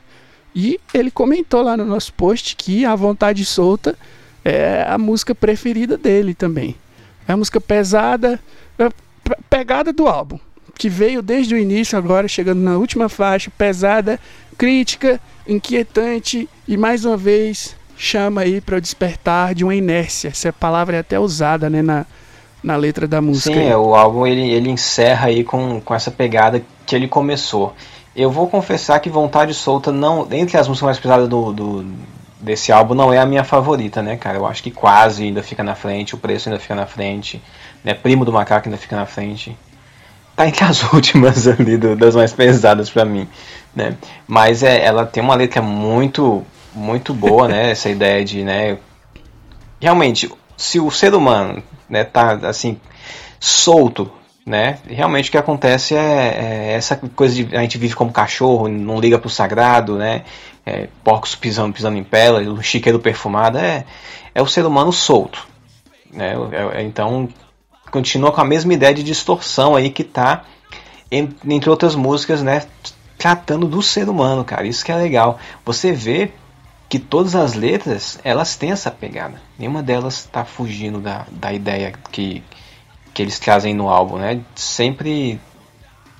E ele comentou lá no nosso post que A Vontade Solta é a música preferida dele também. É a música pesada, é pegada do álbum, que veio desde o início, agora chegando na última faixa, pesada, crítica, inquietante e mais uma vez chama aí para o despertar de uma inércia. Essa palavra é até usada, né, na, na letra da música. Sim, é, o álbum ele, ele encerra aí com, com essa pegada que ele começou. Eu vou confessar que Vontade Solta não, entre as músicas mais pesadas do, do desse álbum não é a minha favorita, né, cara? Eu acho que quase ainda fica na frente, o preço ainda fica na frente, né? Primo do Macaco ainda fica na frente. tá entre as últimas ali, do, das mais pesadas para mim, né? Mas é, ela tem uma letra muito, muito boa, né? Essa ideia de, né? Realmente, se o ser humano, né, tá assim solto, né? Realmente o que acontece é, é essa coisa de a gente vive como cachorro, não liga pro sagrado, né? É, porcos pisando, pisando em pela, o chiqueiro perfumado, é, é o ser humano solto, né? É, é, então continua com a mesma ideia de distorção aí que tá entre outras músicas, né, tratando do ser humano, cara. Isso que é legal. Você vê que todas as letras, elas têm essa pegada. Nenhuma delas está fugindo da, da ideia que, que eles trazem no álbum, né? Sempre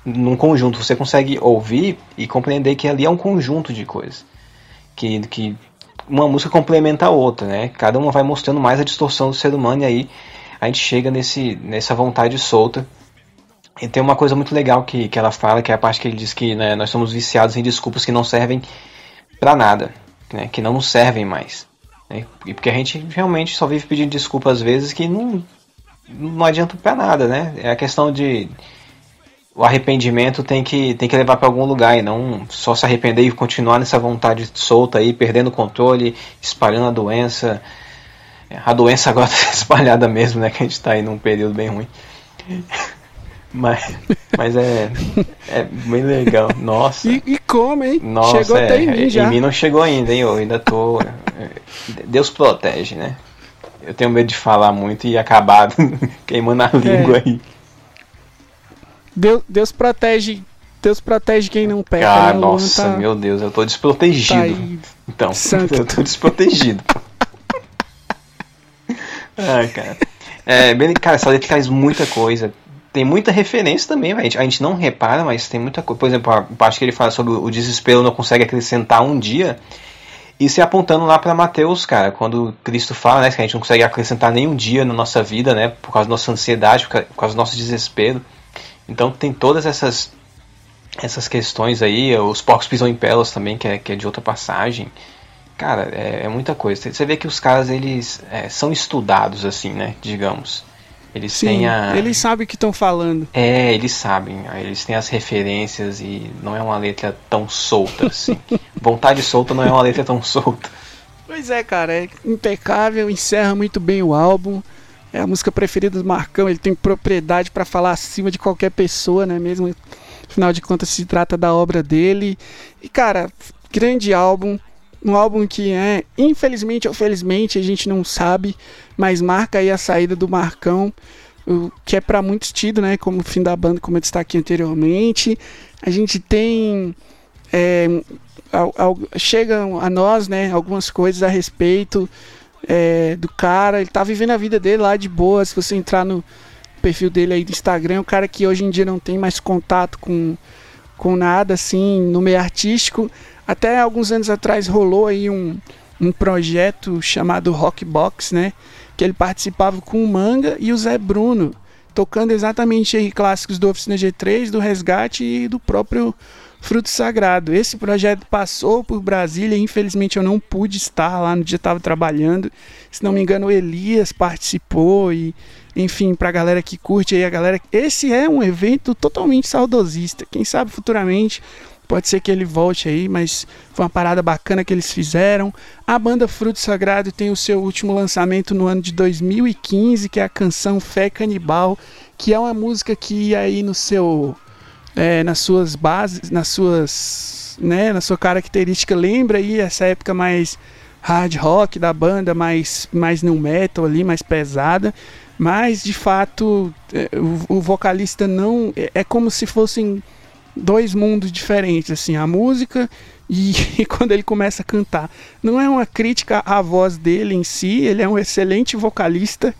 num conjunto. Você consegue ouvir e compreender que ali é um conjunto de coisas. Que, que uma música complementa a outra, né? Cada uma vai mostrando mais a distorção do ser humano e aí a gente chega nesse, nessa vontade solta. E tem uma coisa muito legal que, que ela fala, que é a parte que ele diz que né, nós somos viciados em desculpas que não servem para nada, né, que não nos servem mais. Né, e porque a gente realmente só vive pedindo desculpas às vezes que não, não adianta para nada, né? É a questão de o arrependimento tem que, tem que levar para algum lugar e não só se arrepender e continuar nessa vontade solta aí, perdendo o controle, espalhando a doença, a doença agora está espalhada mesmo, né? Que a gente está aí num período bem ruim. Mas, mas é, é bem legal. Nossa. E, e como, hein? Nossa, chegou é, até em mim já. Em mim não chegou ainda, hein? Eu ainda tô. É, Deus protege, né? Eu tenho medo de falar muito e acabar queimando a língua é. aí. Deus, Deus protege. Deus protege quem não peca. Ah, né? nossa, tá... meu Deus, eu tô desprotegido. Tá então, Santo. eu tô desprotegido. Ai, cara. É, bem, cara, essa letra traz muita coisa. Tem muita referência também, gente, a gente não repara, mas tem muita coisa. Por exemplo, a parte que ele fala sobre o desespero não consegue acrescentar um dia. Isso é apontando lá para Mateus, cara, quando Cristo fala, né, que a gente não consegue acrescentar nenhum dia na nossa vida, né, por causa da nossa ansiedade, por causa do nosso desespero. Então tem todas essas essas questões aí, os porcos pisam em pelas também, que é, que é de outra passagem. Cara, é, é, muita coisa. Você vê que os caras, eles é, são estudados, assim, né? Digamos. Eles Sim, têm a... eles sabem o que estão falando. É, eles sabem. Eles têm as referências e não é uma letra tão solta, assim. Vontade solta não é uma letra tão solta. Pois é, cara. É impecável, encerra muito bem o álbum. É a música preferida do Marcão. Ele tem propriedade para falar acima de qualquer pessoa, né? Mesmo, afinal de contas, se trata da obra dele. E, cara, grande álbum um álbum que é, infelizmente ou felizmente, a gente não sabe, mas marca aí a saída do Marcão, o que é para muitos tido, né, como o fim da banda, como eu destaquei anteriormente. A gente tem é, ao, ao, chegam a nós, né, algumas coisas a respeito é, do cara. Ele tá vivendo a vida dele lá de boa. Se você entrar no perfil dele aí do Instagram, é um cara que hoje em dia não tem mais contato com, com nada assim no meio artístico. Até alguns anos atrás rolou aí um, um projeto chamado Rockbox, né? Que ele participava com o Manga e o Zé Bruno, tocando exatamente aí clássicos do Oficina G3, do Resgate e do próprio Fruto Sagrado. Esse projeto passou por Brasília, infelizmente eu não pude estar lá no dia estava trabalhando. Se não me engano, o Elias participou e enfim, para a galera que curte aí a galera, esse é um evento totalmente saudosista. Quem sabe futuramente Pode ser que ele volte aí, mas foi uma parada bacana que eles fizeram. A banda Fruto Sagrado tem o seu último lançamento no ano de 2015, que é a canção Fé Canibal, que é uma música que aí no seu é, nas suas bases, nas suas, né, na sua característica lembra aí essa época mais hard rock da banda, mais mais no metal ali, mais pesada. Mas de fato, é, o, o vocalista não é, é como se fossem dois mundos diferentes, assim, a música e, e, quando ele começa a cantar. Não é uma crítica à voz dele em si, ele é um excelente vocalista,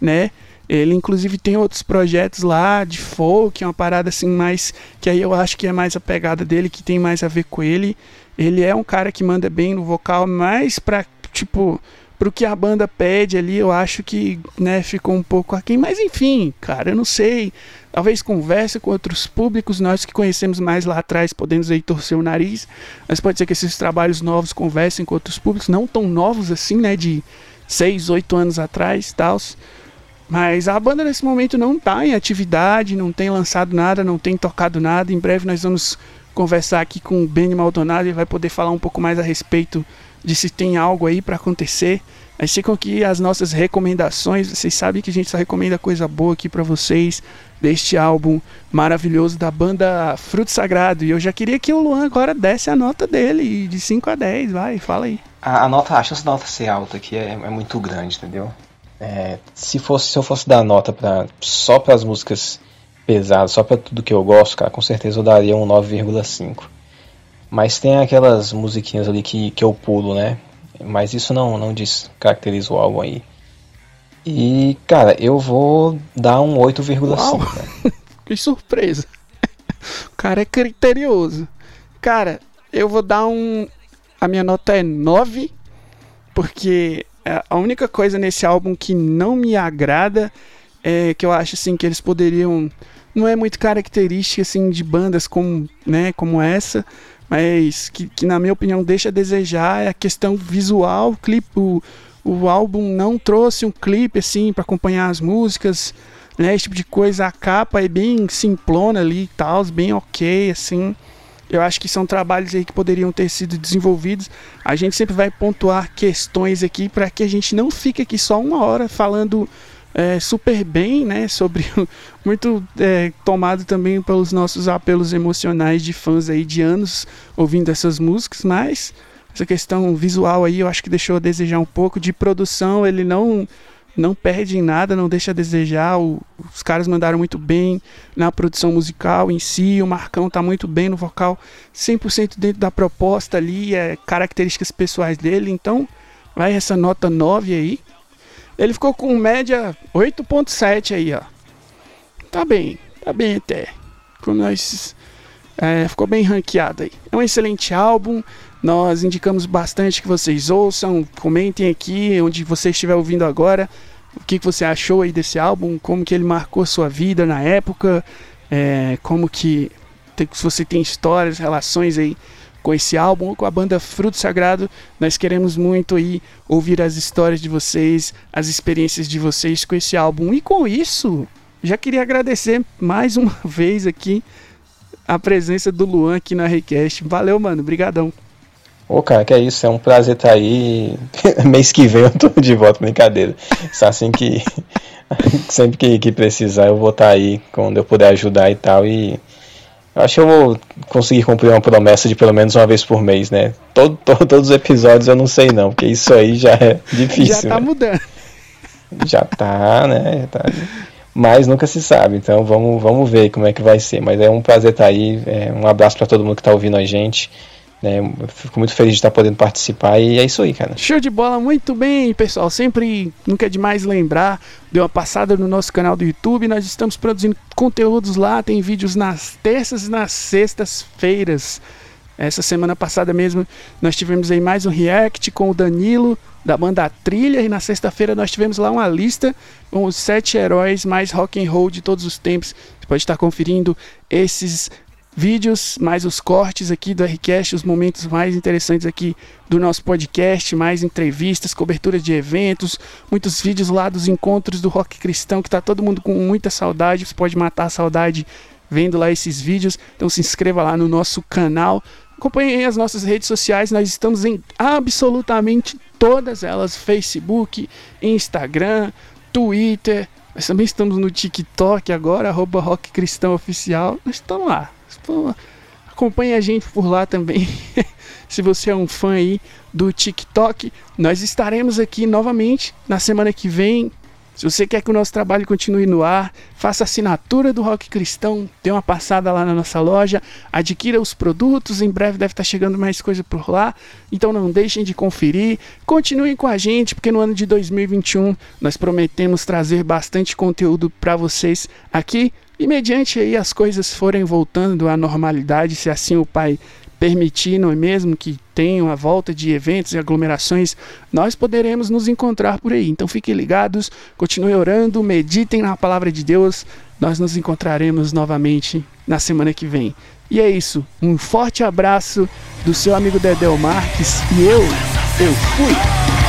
né? Ele inclusive tem outros projetos lá de folk, é uma parada assim mais que aí eu acho que é mais a pegada dele, que tem mais a ver com ele. Ele é um cara que manda bem no vocal, mas para tipo pro que a banda pede ali, eu acho que, né, ficou um pouco aquém, mas enfim, cara, eu não sei. Talvez converse com outros públicos, nós que conhecemos mais lá atrás podemos aí torcer o nariz, mas pode ser que esses trabalhos novos conversem com outros públicos, não tão novos assim, né, de 6, 8 anos atrás, tal. Mas a banda nesse momento não está em atividade, não tem lançado nada, não tem tocado nada. Em breve nós vamos conversar aqui com o Benny Maldonado e vai poder falar um pouco mais a respeito de se tem algo aí para acontecer. Mas ficam aqui as nossas recomendações. Vocês sabem que a gente só recomenda coisa boa aqui para vocês deste álbum maravilhoso da banda Fruto Sagrado. E eu já queria que o Luan agora desse a nota dele de 5 a 10. Vai, fala aí. A, a nota, a chance da nota ser alta aqui é, é muito grande, entendeu? É, se fosse se eu fosse dar nota para só para as músicas pesadas, só para tudo que eu gosto, cara, com certeza eu daria um 9,5. Mas tem aquelas musiquinhas ali que, que eu pulo, né? Mas isso não, não descaracteriza o álbum aí. E, cara, eu vou dar um 8,5. que surpresa. O cara é criterioso. Cara, eu vou dar um. A minha nota é 9, porque a única coisa nesse álbum que não me agrada é que eu acho assim que eles poderiam. Não é muito característica assim de bandas como, né, como essa, mas que, que, na minha opinião deixa a desejar é a questão visual, o clipe, o, o álbum não trouxe um clipe assim para acompanhar as músicas, né, esse tipo de coisa, a capa é bem simplona ali e tal, bem ok assim. Eu acho que são trabalhos aí que poderiam ter sido desenvolvidos. A gente sempre vai pontuar questões aqui para que a gente não fique aqui só uma hora falando é, super bem, né? Sobre muito é, tomado também pelos nossos apelos emocionais de fãs aí de anos ouvindo essas músicas, mas essa questão visual aí eu acho que deixou a desejar um pouco de produção. Ele não não perde em nada, não deixa a desejar. O, os caras mandaram muito bem na produção musical em si. O Marcão tá muito bem no vocal, 100% dentro da proposta ali, é características pessoais dele. Então, vai essa nota 9 aí. Ele ficou com média 8.7 aí, ó. Tá bem, tá bem até. Nós é, ficou bem ranqueado aí. É um excelente álbum. Nós indicamos bastante que vocês ouçam, comentem aqui onde você estiver ouvindo agora. O que, que você achou aí desse álbum? Como que ele marcou sua vida na época? É, como que se você tem histórias, relações aí com esse álbum, com a banda Fruto Sagrado. Nós queremos muito aí ouvir as histórias de vocês, as experiências de vocês com esse álbum. E com isso, já queria agradecer mais uma vez aqui a presença do Luan aqui na Request. Valeu, mano. Obrigadão. Ô, cara, que é isso. É um prazer estar aí. Mês que vem eu tô de volta, brincadeira. Só assim que. Sempre que, que precisar, eu vou estar aí quando eu puder ajudar e tal. E Acho que eu vou conseguir cumprir uma promessa de pelo menos uma vez por mês, né? Todo, todo, todos os episódios eu não sei não, porque isso aí já é difícil. Já tá né? mudando. Já tá, né? Já tá... Mas nunca se sabe, então vamos, vamos ver como é que vai ser. Mas é um prazer estar aí. É, um abraço para todo mundo que está ouvindo a gente. Né? Fico muito feliz de estar podendo participar e é isso aí, cara. Show de bola, muito bem, pessoal. Sempre nunca é demais lembrar, deu uma passada no nosso canal do YouTube. Nós estamos produzindo conteúdos lá, tem vídeos nas terças e nas sextas-feiras. Essa semana passada mesmo nós tivemos aí mais um react com o Danilo da banda Trilha e na sexta-feira nós tivemos lá uma lista com os sete heróis mais rock and roll de todos os tempos. Você pode estar conferindo esses vídeos, mais os cortes aqui do Rcast, os momentos mais interessantes aqui do nosso podcast, mais entrevistas, coberturas de eventos, muitos vídeos lá dos encontros do rock cristão que tá todo mundo com muita saudade. Você pode matar a saudade vendo lá esses vídeos. Então se inscreva lá no nosso canal. Acompanhe as nossas redes sociais, nós estamos em absolutamente todas elas: Facebook, Instagram, Twitter. Nós também estamos no TikTok agora, arroba Rock Cristão Oficial. Nós estamos lá. Pô, acompanhe a gente por lá também. Se você é um fã aí do TikTok, nós estaremos aqui novamente na semana que vem. Se você quer que o nosso trabalho continue no ar, faça assinatura do Rock Cristão, dê uma passada lá na nossa loja, adquira os produtos, em breve deve estar chegando mais coisa por lá. Então não deixem de conferir, continuem com a gente, porque no ano de 2021 nós prometemos trazer bastante conteúdo para vocês aqui e mediante aí as coisas forem voltando à normalidade, se assim o Pai permitir, não é mesmo, que tenham a volta de eventos e aglomerações, nós poderemos nos encontrar por aí. Então fiquem ligados, continuem orando, meditem na palavra de Deus. Nós nos encontraremos novamente na semana que vem. E é isso. Um forte abraço do seu amigo Dedel Marques e eu, eu fui.